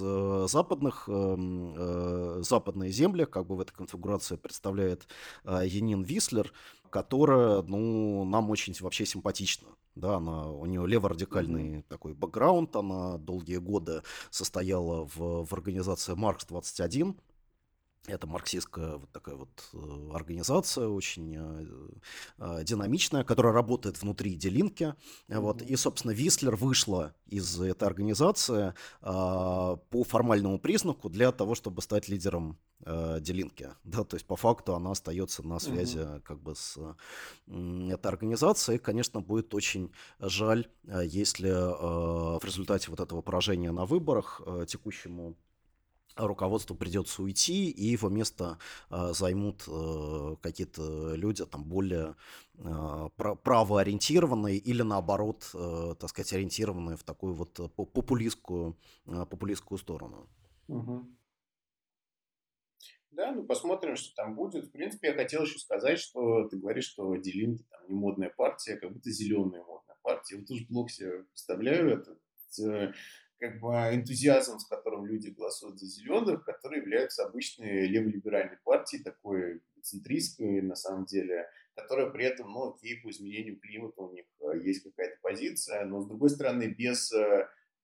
западных, эм, западные земли, как бы в этой конфигурации представляет Янин Вислер, которая, ну, нам очень вообще симпатична. Да, она, у нее леворадикальный mm-hmm. такой бэкграунд, она долгие годы состояла в, в организации Маркс-21, это марксистская вот такая вот э, организация, очень э, э, динамичная, которая работает внутри Делинки. Вот. И, собственно, Вислер вышла из этой организации по формальному признаку для того, чтобы стать лидером Делинки. Да, то есть, по факту, она остается на связи как бы с этой организацией. Конечно, будет очень жаль, если в результате вот этого поражения на выборах текущему руководству придется уйти, и его место э, займут э, какие-то люди там более э, правоориентированные или наоборот, э, так сказать, ориентированные в такую вот популистскую, э, популистскую сторону. Угу. Да, ну посмотрим, что там будет. В принципе, я хотел еще сказать, что ты говоришь, что Делинки там не модная партия, как будто зеленая модная партия. Вот тоже блок себе представляю это э, как бы энтузиазм, с которым люди голосуют за зеленых, которые являются обычной леволиберальной партией, такой центристской, на самом деле, которая при этом, ну, окей, по изменению климата у них есть какая-то позиция, но, с другой стороны, без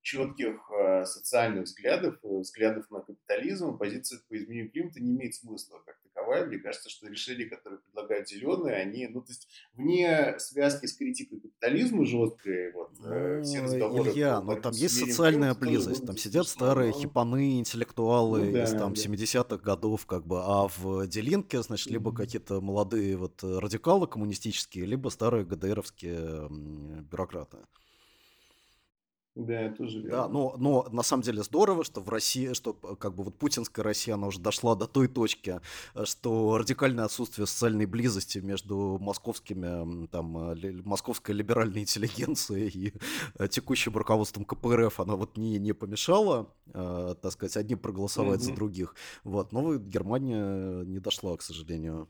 четких э, социальных взглядов, э, взглядов на капитализм, позиция по изменению климата не имеет смысла как таковая. Мне кажется, что решения, которые предлагают зеленые, они, ну, то есть вне связки с критикой капитализма жесткой, вот, э, все разговоры... Илья, но там есть социальная близость, там сидят старые но... хипаны, интеллектуалы ну, да, из там да. 70-х годов, как бы, а в Делинке, значит, либо какие-то молодые вот радикалы коммунистические, либо старые ГДРовские бюрократы. Да, тоже Да, но, но на самом деле здорово, что в России, что как бы вот путинская Россия, она уже дошла до той точки, э, что радикальное отсутствие социальной близости между московскими, там, э, московской либеральной интеллигенцией и э, текущим руководством КПРФ, она вот не, не помешала, э, так сказать, одним проголосовать mm-hmm. за других. Вот, но Германия не дошла, к сожалению.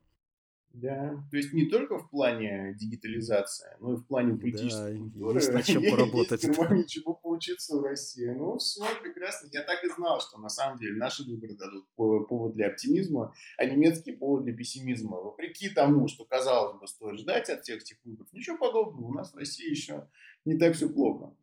Да, то есть не только в плане дигитализации, но и в плане политической да, культуры. Есть над чем поработать. Есть Германии чего поучиться в России. Ну, все прекрасно. Я так и знал, что на самом деле наши выборы дадут повод для оптимизма, а немецкий повод для пессимизма. Вопреки тому, что, казалось бы, стоит ждать от всех этих выборов, ничего подобного. У нас в России еще не так все плохо.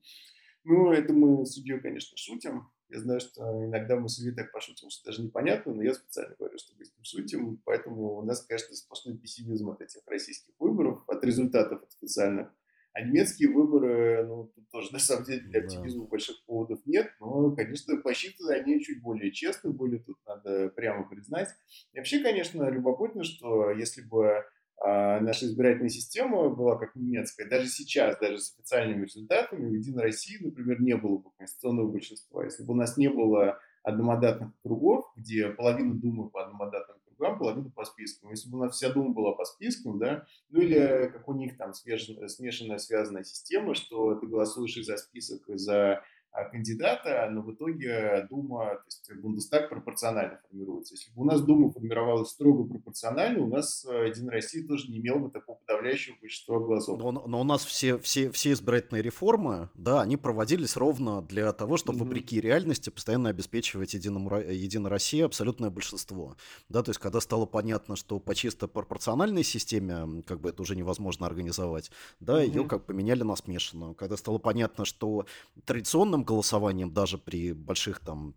Ну, это мы с судьей, конечно, шутим. Я знаю, что иногда мы с Ильей так пошутим, что даже непонятно, но я специально говорю, что мы с ним шутим, поэтому у нас, конечно, сплошной пессимизм от этих российских выборов, от результатов от официальных. А немецкие выборы, ну, тут тоже, на самом деле, для оптимизма да. больших поводов нет, но, конечно, посчитаны они чуть более честно были, тут надо прямо признать. И вообще, конечно, любопытно, что если бы наша избирательная система была как немецкая. Даже сейчас, даже с официальными результатами, в Единой России, например, не было бы конституционного большинства. Если бы у нас не было одномандатных кругов, где половина Думы по одномандатным кругам, половина по спискам. Если бы у нас вся Дума была по спискам, да, ну или как у них там смешанная связанная система, что ты голосуешь и за список, и за а, кандидата, но в итоге Дума, то есть Бундестаг пропорционально формируется. Если бы у нас Дума формировалась строго пропорционально, у нас э, Единая Россия тоже не имела бы такого подавляющего большинства голосов. Но, но у нас все, все, все избирательные реформы, да, они проводились ровно для того, чтобы, mm-hmm. вопреки реальности, постоянно обеспечивать Единому, Единой России абсолютное большинство. Да, то есть, когда стало понятно, что по чисто пропорциональной системе, как бы это уже невозможно организовать, да, mm-hmm. ее как поменяли на смешанную. Когда стало понятно, что традиционно электронным голосованием, даже при больших там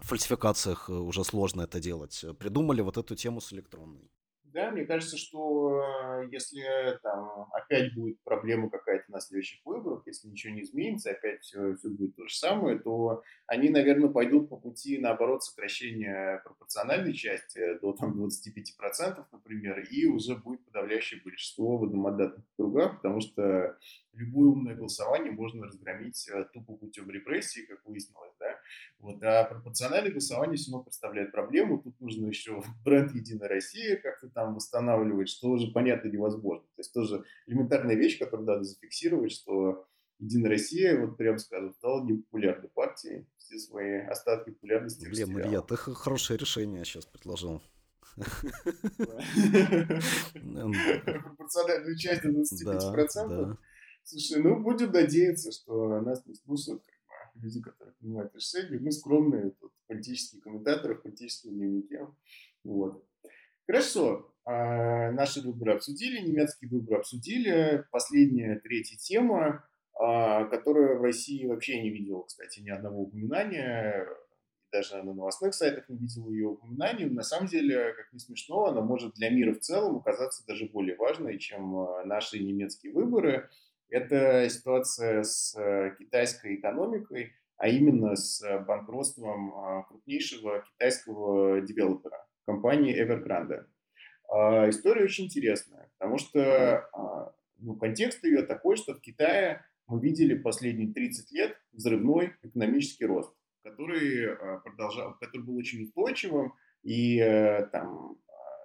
фальсификациях э, уже сложно это делать. Придумали вот эту тему с электронной. Да, мне кажется, что э, если там опять будет проблема какая-то на следующих выборах, если ничего не изменится, опять все, все будет то же самое, то они, наверное, пойдут по пути, наоборот, сокращения пропорциональной части до там, 25%, например, и уже будет подавляющее большинство в одномандатных кругах, потому что любое умное голосование можно разгромить э, тупо путем репрессии, как выяснилось, да. Вот, а пропорциональное голосование все равно представляет проблему. Тут нужно еще бренд «Единая Россия» как-то там восстанавливать, что уже понятно невозможно. То есть тоже элементарная вещь, которую надо зафиксировать, что Единая Россия, вот прям скажем, стала непопулярной партией. Все свои остатки популярности Блин, Илья, ты хорошее решение сейчас предложил. Пропорциональную часть до 25%. Слушай, ну будем надеяться, что нас не слушают люди, которые принимают решения. Мы скромные тут, политические комментаторы в политическом дневнике. Вот. Хорошо. А, наши выборы обсудили, немецкие выборы обсудили. Последняя, третья тема, а, которая в России вообще не видела, кстати, ни одного упоминания. Даже на новостных сайтах не видел ее упоминаний. На самом деле, как не смешно, она может для мира в целом оказаться даже более важной, чем а, наши немецкие выборы. Это ситуация с э, китайской экономикой, а именно с банкротством а, крупнейшего китайского девелопера, компании Evergrande. А, история очень интересная, потому что а, ну, контекст ее такой, что в Китае мы видели последние 30 лет взрывной экономический рост, который, продолжал, который был очень устойчивым, и э, там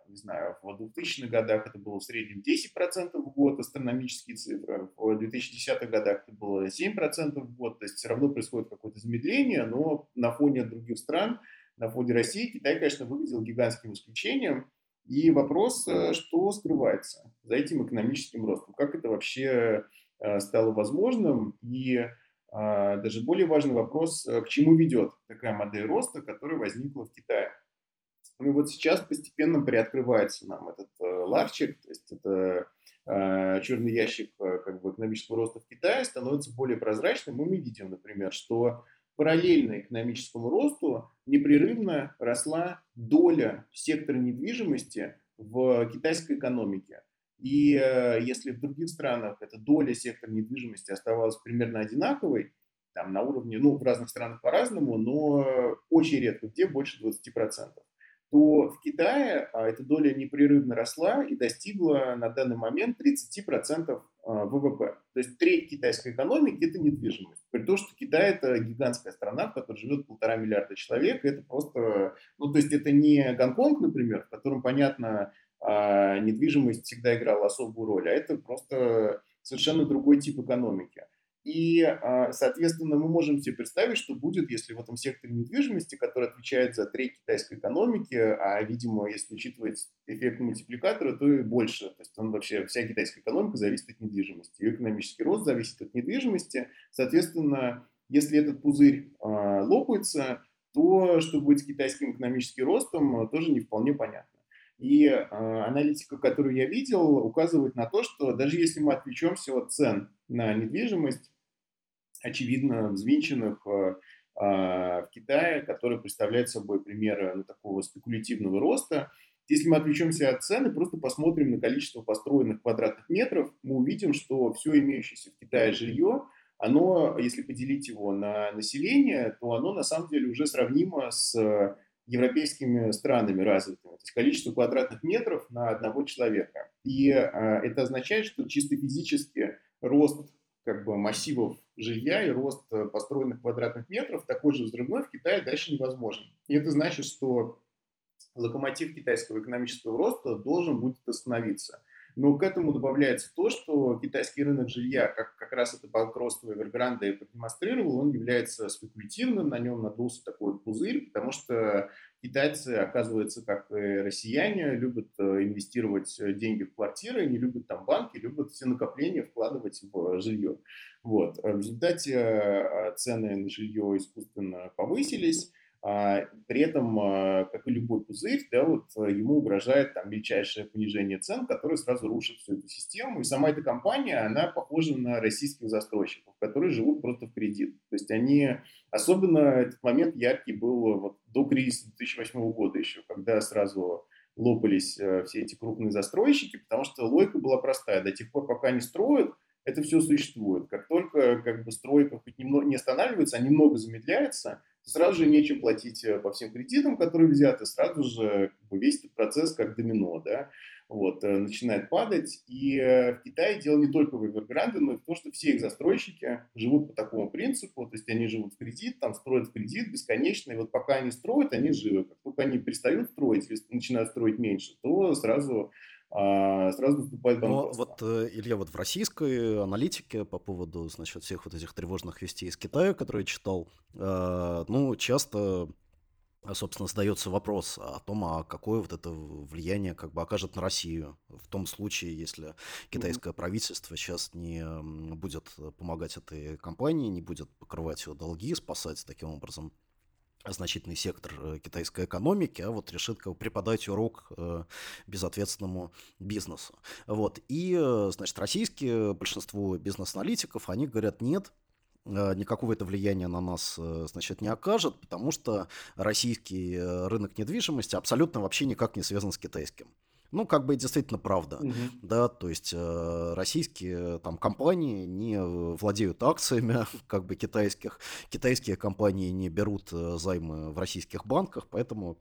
не знаю, в 2000-х годах это было в среднем 10% в год, астрономические цифры, в 2010-х годах это было 7% в год, то есть все равно происходит какое-то замедление, но на фоне других стран, на фоне России, Китай, конечно, выглядел гигантским исключением, и вопрос, э, что скрывается за этим экономическим ростом, как это вообще э, стало возможным, и э, даже более важный вопрос, к чему ведет такая модель роста, которая возникла в Китае. И вот сейчас постепенно приоткрывается нам этот э, ларчик, то есть это э, черный ящик э, как бы экономического роста в Китае становится более прозрачным, и мы видим, например, что параллельно экономическому росту непрерывно росла доля сектора недвижимости в китайской экономике. И если в других странах эта доля сектора недвижимости оставалась примерно одинаковой, там на уровне, ну, в разных странах по-разному, но очень редко где больше 20%, то в Китае а, эта доля непрерывно росла и достигла на данный момент 30% а, ВВП. То есть треть китайской экономики – это недвижимость. При том, что Китай – это гигантская страна, в которой живет полтора миллиарда человек. Это просто, ну, то есть это не Гонконг, например, в котором, понятно, а, недвижимость всегда играла особую роль, а это просто совершенно другой тип экономики. И, а, соответственно, мы можем себе представить, что будет, если в этом секторе недвижимости, который отвечает за треть китайской экономики, а, видимо, если учитывать эффект мультипликатора, то и больше. То есть он вообще, вся китайская экономика зависит от недвижимости. Ее экономический рост зависит от недвижимости. Соответственно, если этот пузырь э, лопается, то что будет с китайским экономическим ростом, тоже не вполне понятно. И э, аналитика, которую я видел, указывает на то, что даже если мы отвлечемся от цен на недвижимость, очевидно взвинченных э, а, в Китае, который представляет собой примеры ну, такого спекулятивного роста. Если мы отвлечемся от цены, просто посмотрим на количество построенных квадратных метров, мы увидим, что все имеющееся в Китае жилье, оно, если поделить его на население, то оно на самом деле уже сравнимо с европейскими странами развитыми. То есть количество квадратных метров на одного человека. И э, это означает, что чисто физически рост как бы массивов жилья и рост э, построенных квадратных метров такой же взрывной в Китае дальше невозможен. И это значит, что локомотив китайского экономического роста должен будет остановиться. Но к этому добавляется то, что китайский рынок жилья, как, как раз это банкротство Эвергранда и продемонстрировал, он является спекулятивным, на нем надулся такой пузырь, потому что китайцы, оказывается, как и россияне, любят э, инвестировать деньги в квартиры, не любят там банки, любят все накопления вкладывать в жилье. Вот. В результате э, цены на жилье искусственно повысились, при этом, а, как и любой пузырь, да, вот э, ему угрожает там мельчайшее понижение цен, которое сразу рушит всю эту систему. И сама эта компания, она похожа на российских застройщиков, которые живут просто в кредит. То есть они, особенно этот момент яркий был вот до кризиса 2008 года еще, когда сразу лопались э, все эти крупные застройщики, потому что логика была простая. До тех пор, пока не строят, это все существует. Как только как бы, стройка хоть немного не останавливается, а немного замедляется – сразу же нечем платить э, по всем кредитам, которые взяты, сразу же весь этот процесс как домино, да, вот, э, начинает падать. И э, в Китае дело не только в Evergrande, но и в том, что все их застройщики живут по такому принципу, то есть они живут в кредит, там строят в кредит бесконечно, и вот пока они строят, они живы. Как только они перестают строить или начинают строить меньше, то сразу а, сразу наступает банкротство. Но вот, э, Илья, вот в российской аналитике по поводу, значит, всех вот этих тревожных вестей из Китая, которые я читал, э, ну, часто собственно, задается вопрос о том, а какое вот это влияние как бы окажет на Россию в том случае, если китайское mm-hmm. правительство сейчас не будет помогать этой компании, не будет покрывать ее долги, спасать таким образом значительный сектор э, китайской экономики, а вот решит как бы, преподать урок э, безответственному бизнесу. Вот. И, э, значит, российские, большинство бизнес-аналитиков, они говорят, нет, никакого это влияния на нас, значит, не окажет, потому что российский рынок недвижимости абсолютно вообще никак не связан с китайским. Ну, как бы действительно правда, угу. да, то есть э, российские там компании не владеют акциями, как бы китайских, китайские компании не берут э, займы в российских банках, поэтому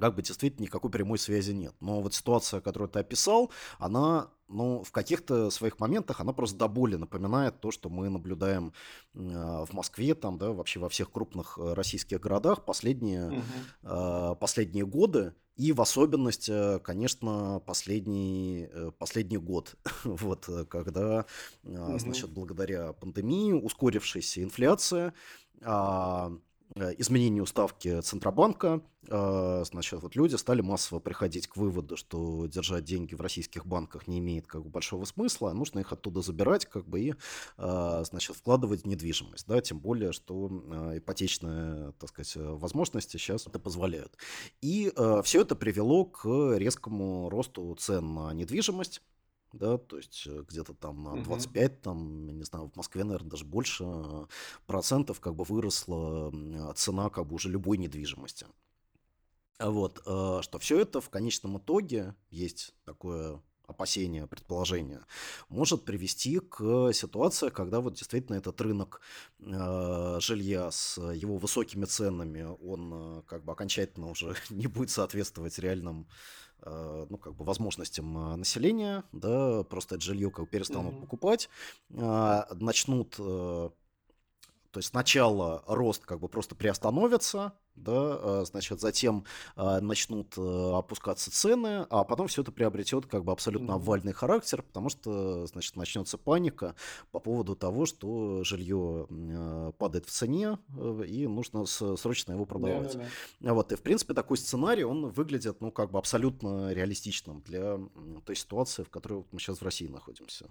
как бы действительно никакой прямой связи нет. Но вот ситуация, которую ты описал, она, ну, в каких-то своих моментах, она просто до боли напоминает то, что мы наблюдаем э, в Москве, там, да, вообще во всех крупных э, российских городах последние, угу. э, последние годы. И в особенности, конечно, последний, э, последний год, вот, когда, угу. значит, благодаря пандемии ускорившаяся инфляция, а, Э, изменению ставки Центробанка, э, значит, вот люди стали массово приходить к выводу, что держать деньги в российских банках не имеет как бы большого смысла, а нужно их оттуда забирать как бы и, э, значит, вкладывать в недвижимость, да, тем более, что ипотечные, так сказать, возможности сейчас это позволяют. И все это привело к резкому росту цен на недвижимость, да, то есть э, где-то там на 25, там, я не знаю, в Москве, наверное, даже больше э, процентов как бы выросла цена как бы уже любой недвижимости. Вот, э, что все это в конечном итоге есть такое опасение, предположение, может привести к ситуации, когда вот действительно этот рынок жилья с его высокими ценами, он как бы окончательно уже не будет соответствовать реальным ну, как бы возможностям э, населения, да, просто это жилье как бы перестанут mm-hmm. покупать, а, начнут э, то есть сначала рост как бы просто приостановится, да, а, значит, затем а, начнут э, опускаться цены, а потом все это приобретет как бы абсолютно обвальный характер, потому что, значит, начнется паника по поводу того, что жилье падает в цене, э, и нужно срочно его продавать. Да, да, да. Вот, и, в принципе, такой сценарий, он выглядит, ну, как бы абсолютно реалистичным для той ситуации, в которой мы сейчас в России находимся.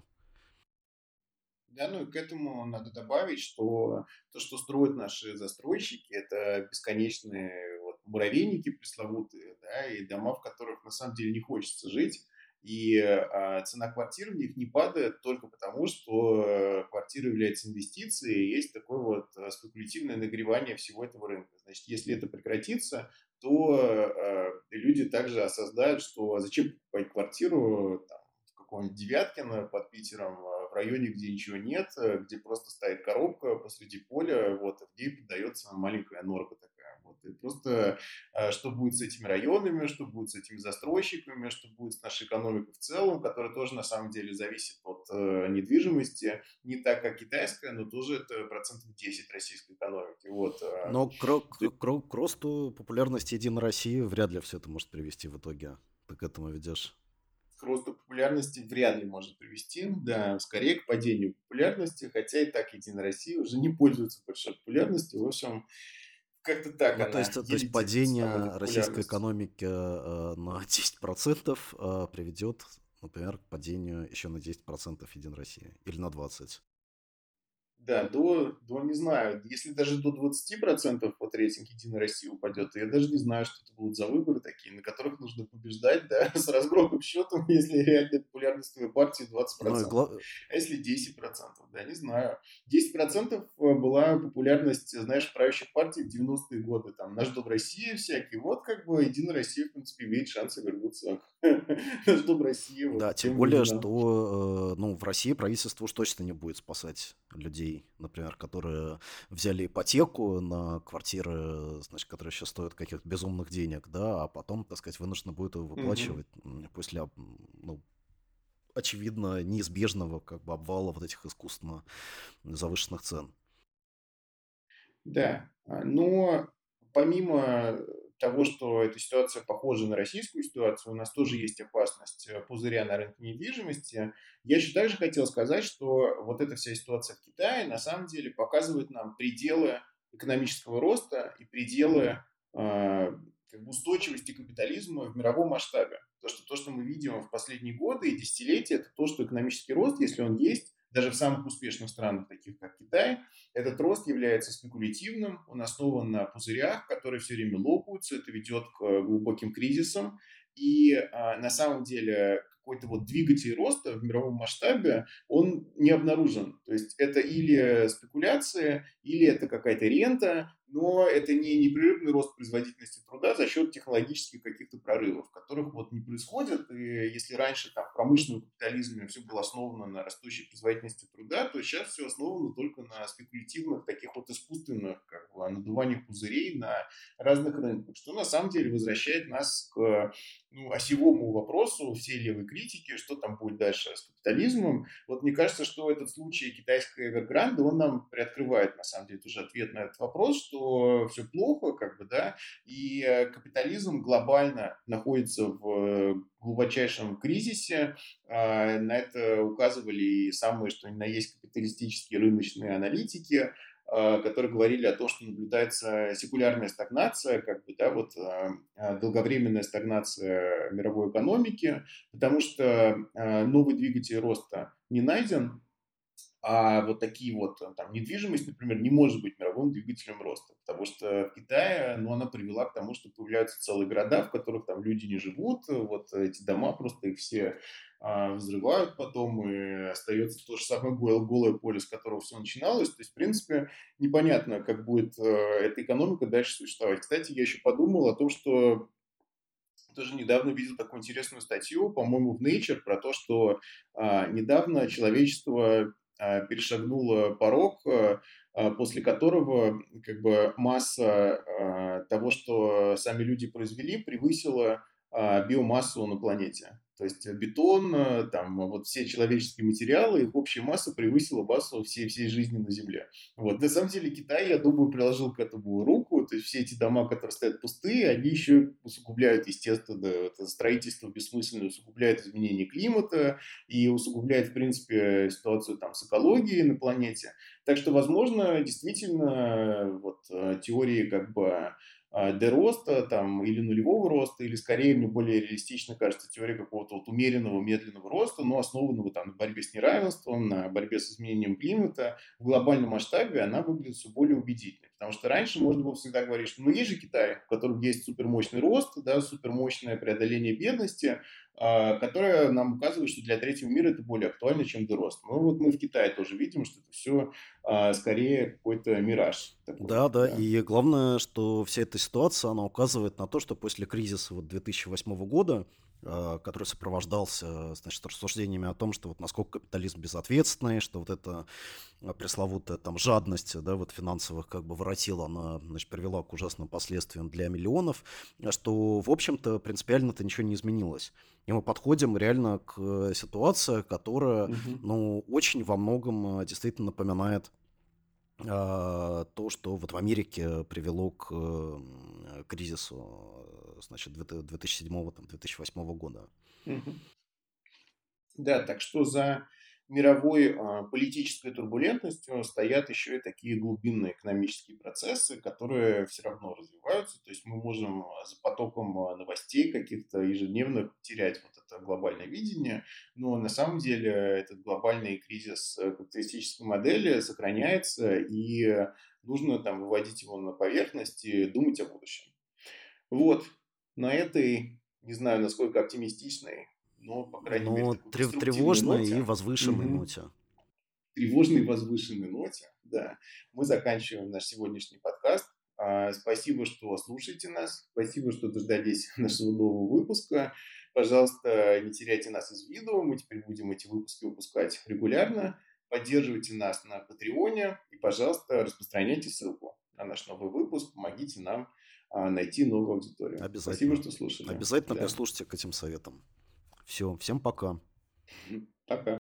Да, ну и к этому надо добавить, что то, что строят наши застройщики, это бесконечные вот, муравейники пресловутые, да, и дома, в которых на самом деле не хочется жить. И а, цена квартир в них не падает только потому, что квартира является инвестицией, и есть такое вот а, спекулятивное нагревание всего этого рынка. Значит, если это прекратится, то а, люди также осознают, что зачем покупать квартиру там, в каком-нибудь Девяткино под Питером, районе, где ничего нет, э, где просто стоит коробка посреди поля, вот, в ней подается маленькая норка такая. Вот, и просто э, что будет с этими районами, что будет с этими застройщиками, что будет с нашей экономикой в целом, которая тоже на самом деле зависит от э, недвижимости, не так, как китайская, но тоже это процентов 10 российской экономики. Вот. Но к, к, к росту популярности Единой России вряд ли все это может привести в итоге. Ты к этому ведешь? к росту популярности вряд ли может привести, да, скорее к падению популярности, хотя и так Единая Россия уже не пользуется большой популярностью, в общем, как-то так. Ну, то есть, то есть падение российской экономики э, на 10% э, приведет, например, к падению еще на 10% Единой России или на 20%. Да, до, до, не знаю, если даже до 20% вот рейтинг Единой России упадет, то я даже не знаю, что это будут за выборы такие, на которых нужно побеждать, да, с разгромным счетом, если реальная популярность твоей партии 20%. Ну, гла... А если 10%, да, не знаю. 10% э, была популярность, знаешь, правящих партий в 90-е годы, там, Наш Дом Россия всякий, вот как бы Единая Россия, в принципе, имеет шансы вернуться Наш Дом Россия. Да, тем более, что, э, ну, в России правительство уж точно не будет спасать людей например, которые взяли ипотеку на квартиры, значит, которые сейчас стоят каких-то безумных денег, да, а потом, так сказать, вынуждены будут его выплачивать mm-hmm. после, ну, очевидно, неизбежного как бы обвала вот этих искусственно завышенных цен. Да, а, но помимо того, что эта ситуация похожа на российскую ситуацию, у нас тоже есть опасность э, пузыря на рынке недвижимости. Я еще также хотел сказать, что вот эта вся ситуация в Китае на самом деле показывает нам пределы экономического роста и пределы э, как бы устойчивости капитализма в мировом масштабе. То что, то, что мы видим в последние годы и десятилетия, это то, что экономический рост, если он есть, даже в самых успешных странах, таких как Китай, этот рост является спекулятивным, он основан на пузырях, которые все время лопаются, это ведет к глубоким кризисам. И а, на самом деле какой-то вот двигатель роста в мировом масштабе, он не обнаружен. То есть это или спекуляция, или это какая-то рента, но это не непрерывный рост производительности труда за счет технологических каких-то прорывов, которых вот не происходит. И если раньше там, в промышленном капитализме все было основано на растущей производительности труда, то сейчас все основано только на спекулятивных, таких вот искусственных как бы, надуваниях пузырей на разных рынках, что на самом деле возвращает нас к ну, осевому вопросу всей левой критики, что там будет дальше с капитализмом. Вот мне кажется, что этот случай китайской Evergrande, он нам приоткрывает, на самом деле, тоже ответ на этот вопрос, что все плохо, как бы, да, и капитализм глобально находится в глубочайшем кризисе. А, на это указывали и самые, что ни на есть капиталистические рыночные аналитики. а, которые говорили о том, что наблюдается секулярная стагнация, как бы, да, вот а, долговременная стагнация мировой экономики, потому что новый двигатель роста не найден, а вот такие вот, э, там, недвижимость, например, не может быть мировым двигателем роста, потому что в Китае, ну, она привела к тому, что появляются целые города, в которых там люди не живут, вот эти дома просто их все а, взрывают потом, и остается то же самое голое, поле, с которого все начиналось. То есть, в принципе, непонятно, как будет э, эта экономика дальше существовать. Кстати, я еще подумал о том, что тоже недавно видел такую интересную статью, по-моему, в Nature, про то, что а, недавно человечество перешагнула порог, а, а, после которого как бы масса того, что сами люди произвели, превысила биомассу на планете. То есть бетон, э, там вот все человеческие материалы, их общая масса превысила массу всей, всей жизни на Земле. Вот. На самом деле Китай, я думаю, приложил к этому руку. То есть все эти дома, которые стоят пустые, они еще усугубляют, естественно, это строительство бессмысленное, усугубляет изменение климата и усугубляет, в принципе, ситуацию там с экологией на планете. Так что, возможно, действительно, вот э, теории как бы а, D-роста там, или нулевого роста, или скорее мне более реалистично кажется теория какого-то вот умеренного медленного роста, но основанного там, на борьбе с неравенством, на борьбе с изменением климата. В глобальном масштабе она выглядит все более убедительной. Потому что раньше можно было всегда говорить, что ну есть же Китай, в котором есть супермощный рост, да, супермощное преодоление бедности, а, которое нам указывает, что для третьего мира это более актуально, чем рост. Ну вот мы в Китае тоже видим, что это все а, скорее какой-то мираж. Такой, да, да, да, и главное, что вся эта ситуация, она указывает на то, что после кризиса вот 2008 года который сопровождался, значит, рассуждениями о том, что вот насколько капитализм безответственный, что вот эта э, пресловутая там жадность, да, вот финансовых как бы воротила, она, значит, привела к ужасным последствиям для миллионов, что, в общем-то, принципиально-то ничего не изменилось. И мы подходим реально к ситуации, которая, угу. ну, очень во многом э, действительно напоминает то, что вот в Америке привело к кризису значит, 2007-2008 года. Да, так что за мировой э, политической турбулентностью стоят еще и такие глубинные экономические процессы, которые все равно развиваются. То есть мы можем за потоком новостей каких-то ежедневных терять вот это глобальное видение, но на самом деле этот глобальный кризис капиталистической модели сохраняется, и нужно там выводить его на поверхность и думать о будущем. Вот, на этой, не знаю, насколько оптимистичной, но, по крайней но мере, трев тревожной ноте. и возвышенной угу. ноте. Тревожной и возвышенной ноте, да. Мы заканчиваем наш сегодняшний подкаст. А, спасибо, что слушаете нас. Спасибо, что дождались нашего нового выпуска. Пожалуйста, не теряйте нас из виду. Мы теперь будем эти выпуски выпускать регулярно. Поддерживайте нас на Патреоне и, пожалуйста, распространяйте ссылку на наш новый выпуск. Помогите нам а, найти новую аудиторию. Обязательно. Спасибо, что слушали. Обязательно да. прислушайте к этим советам. Все, всем пока. Пока.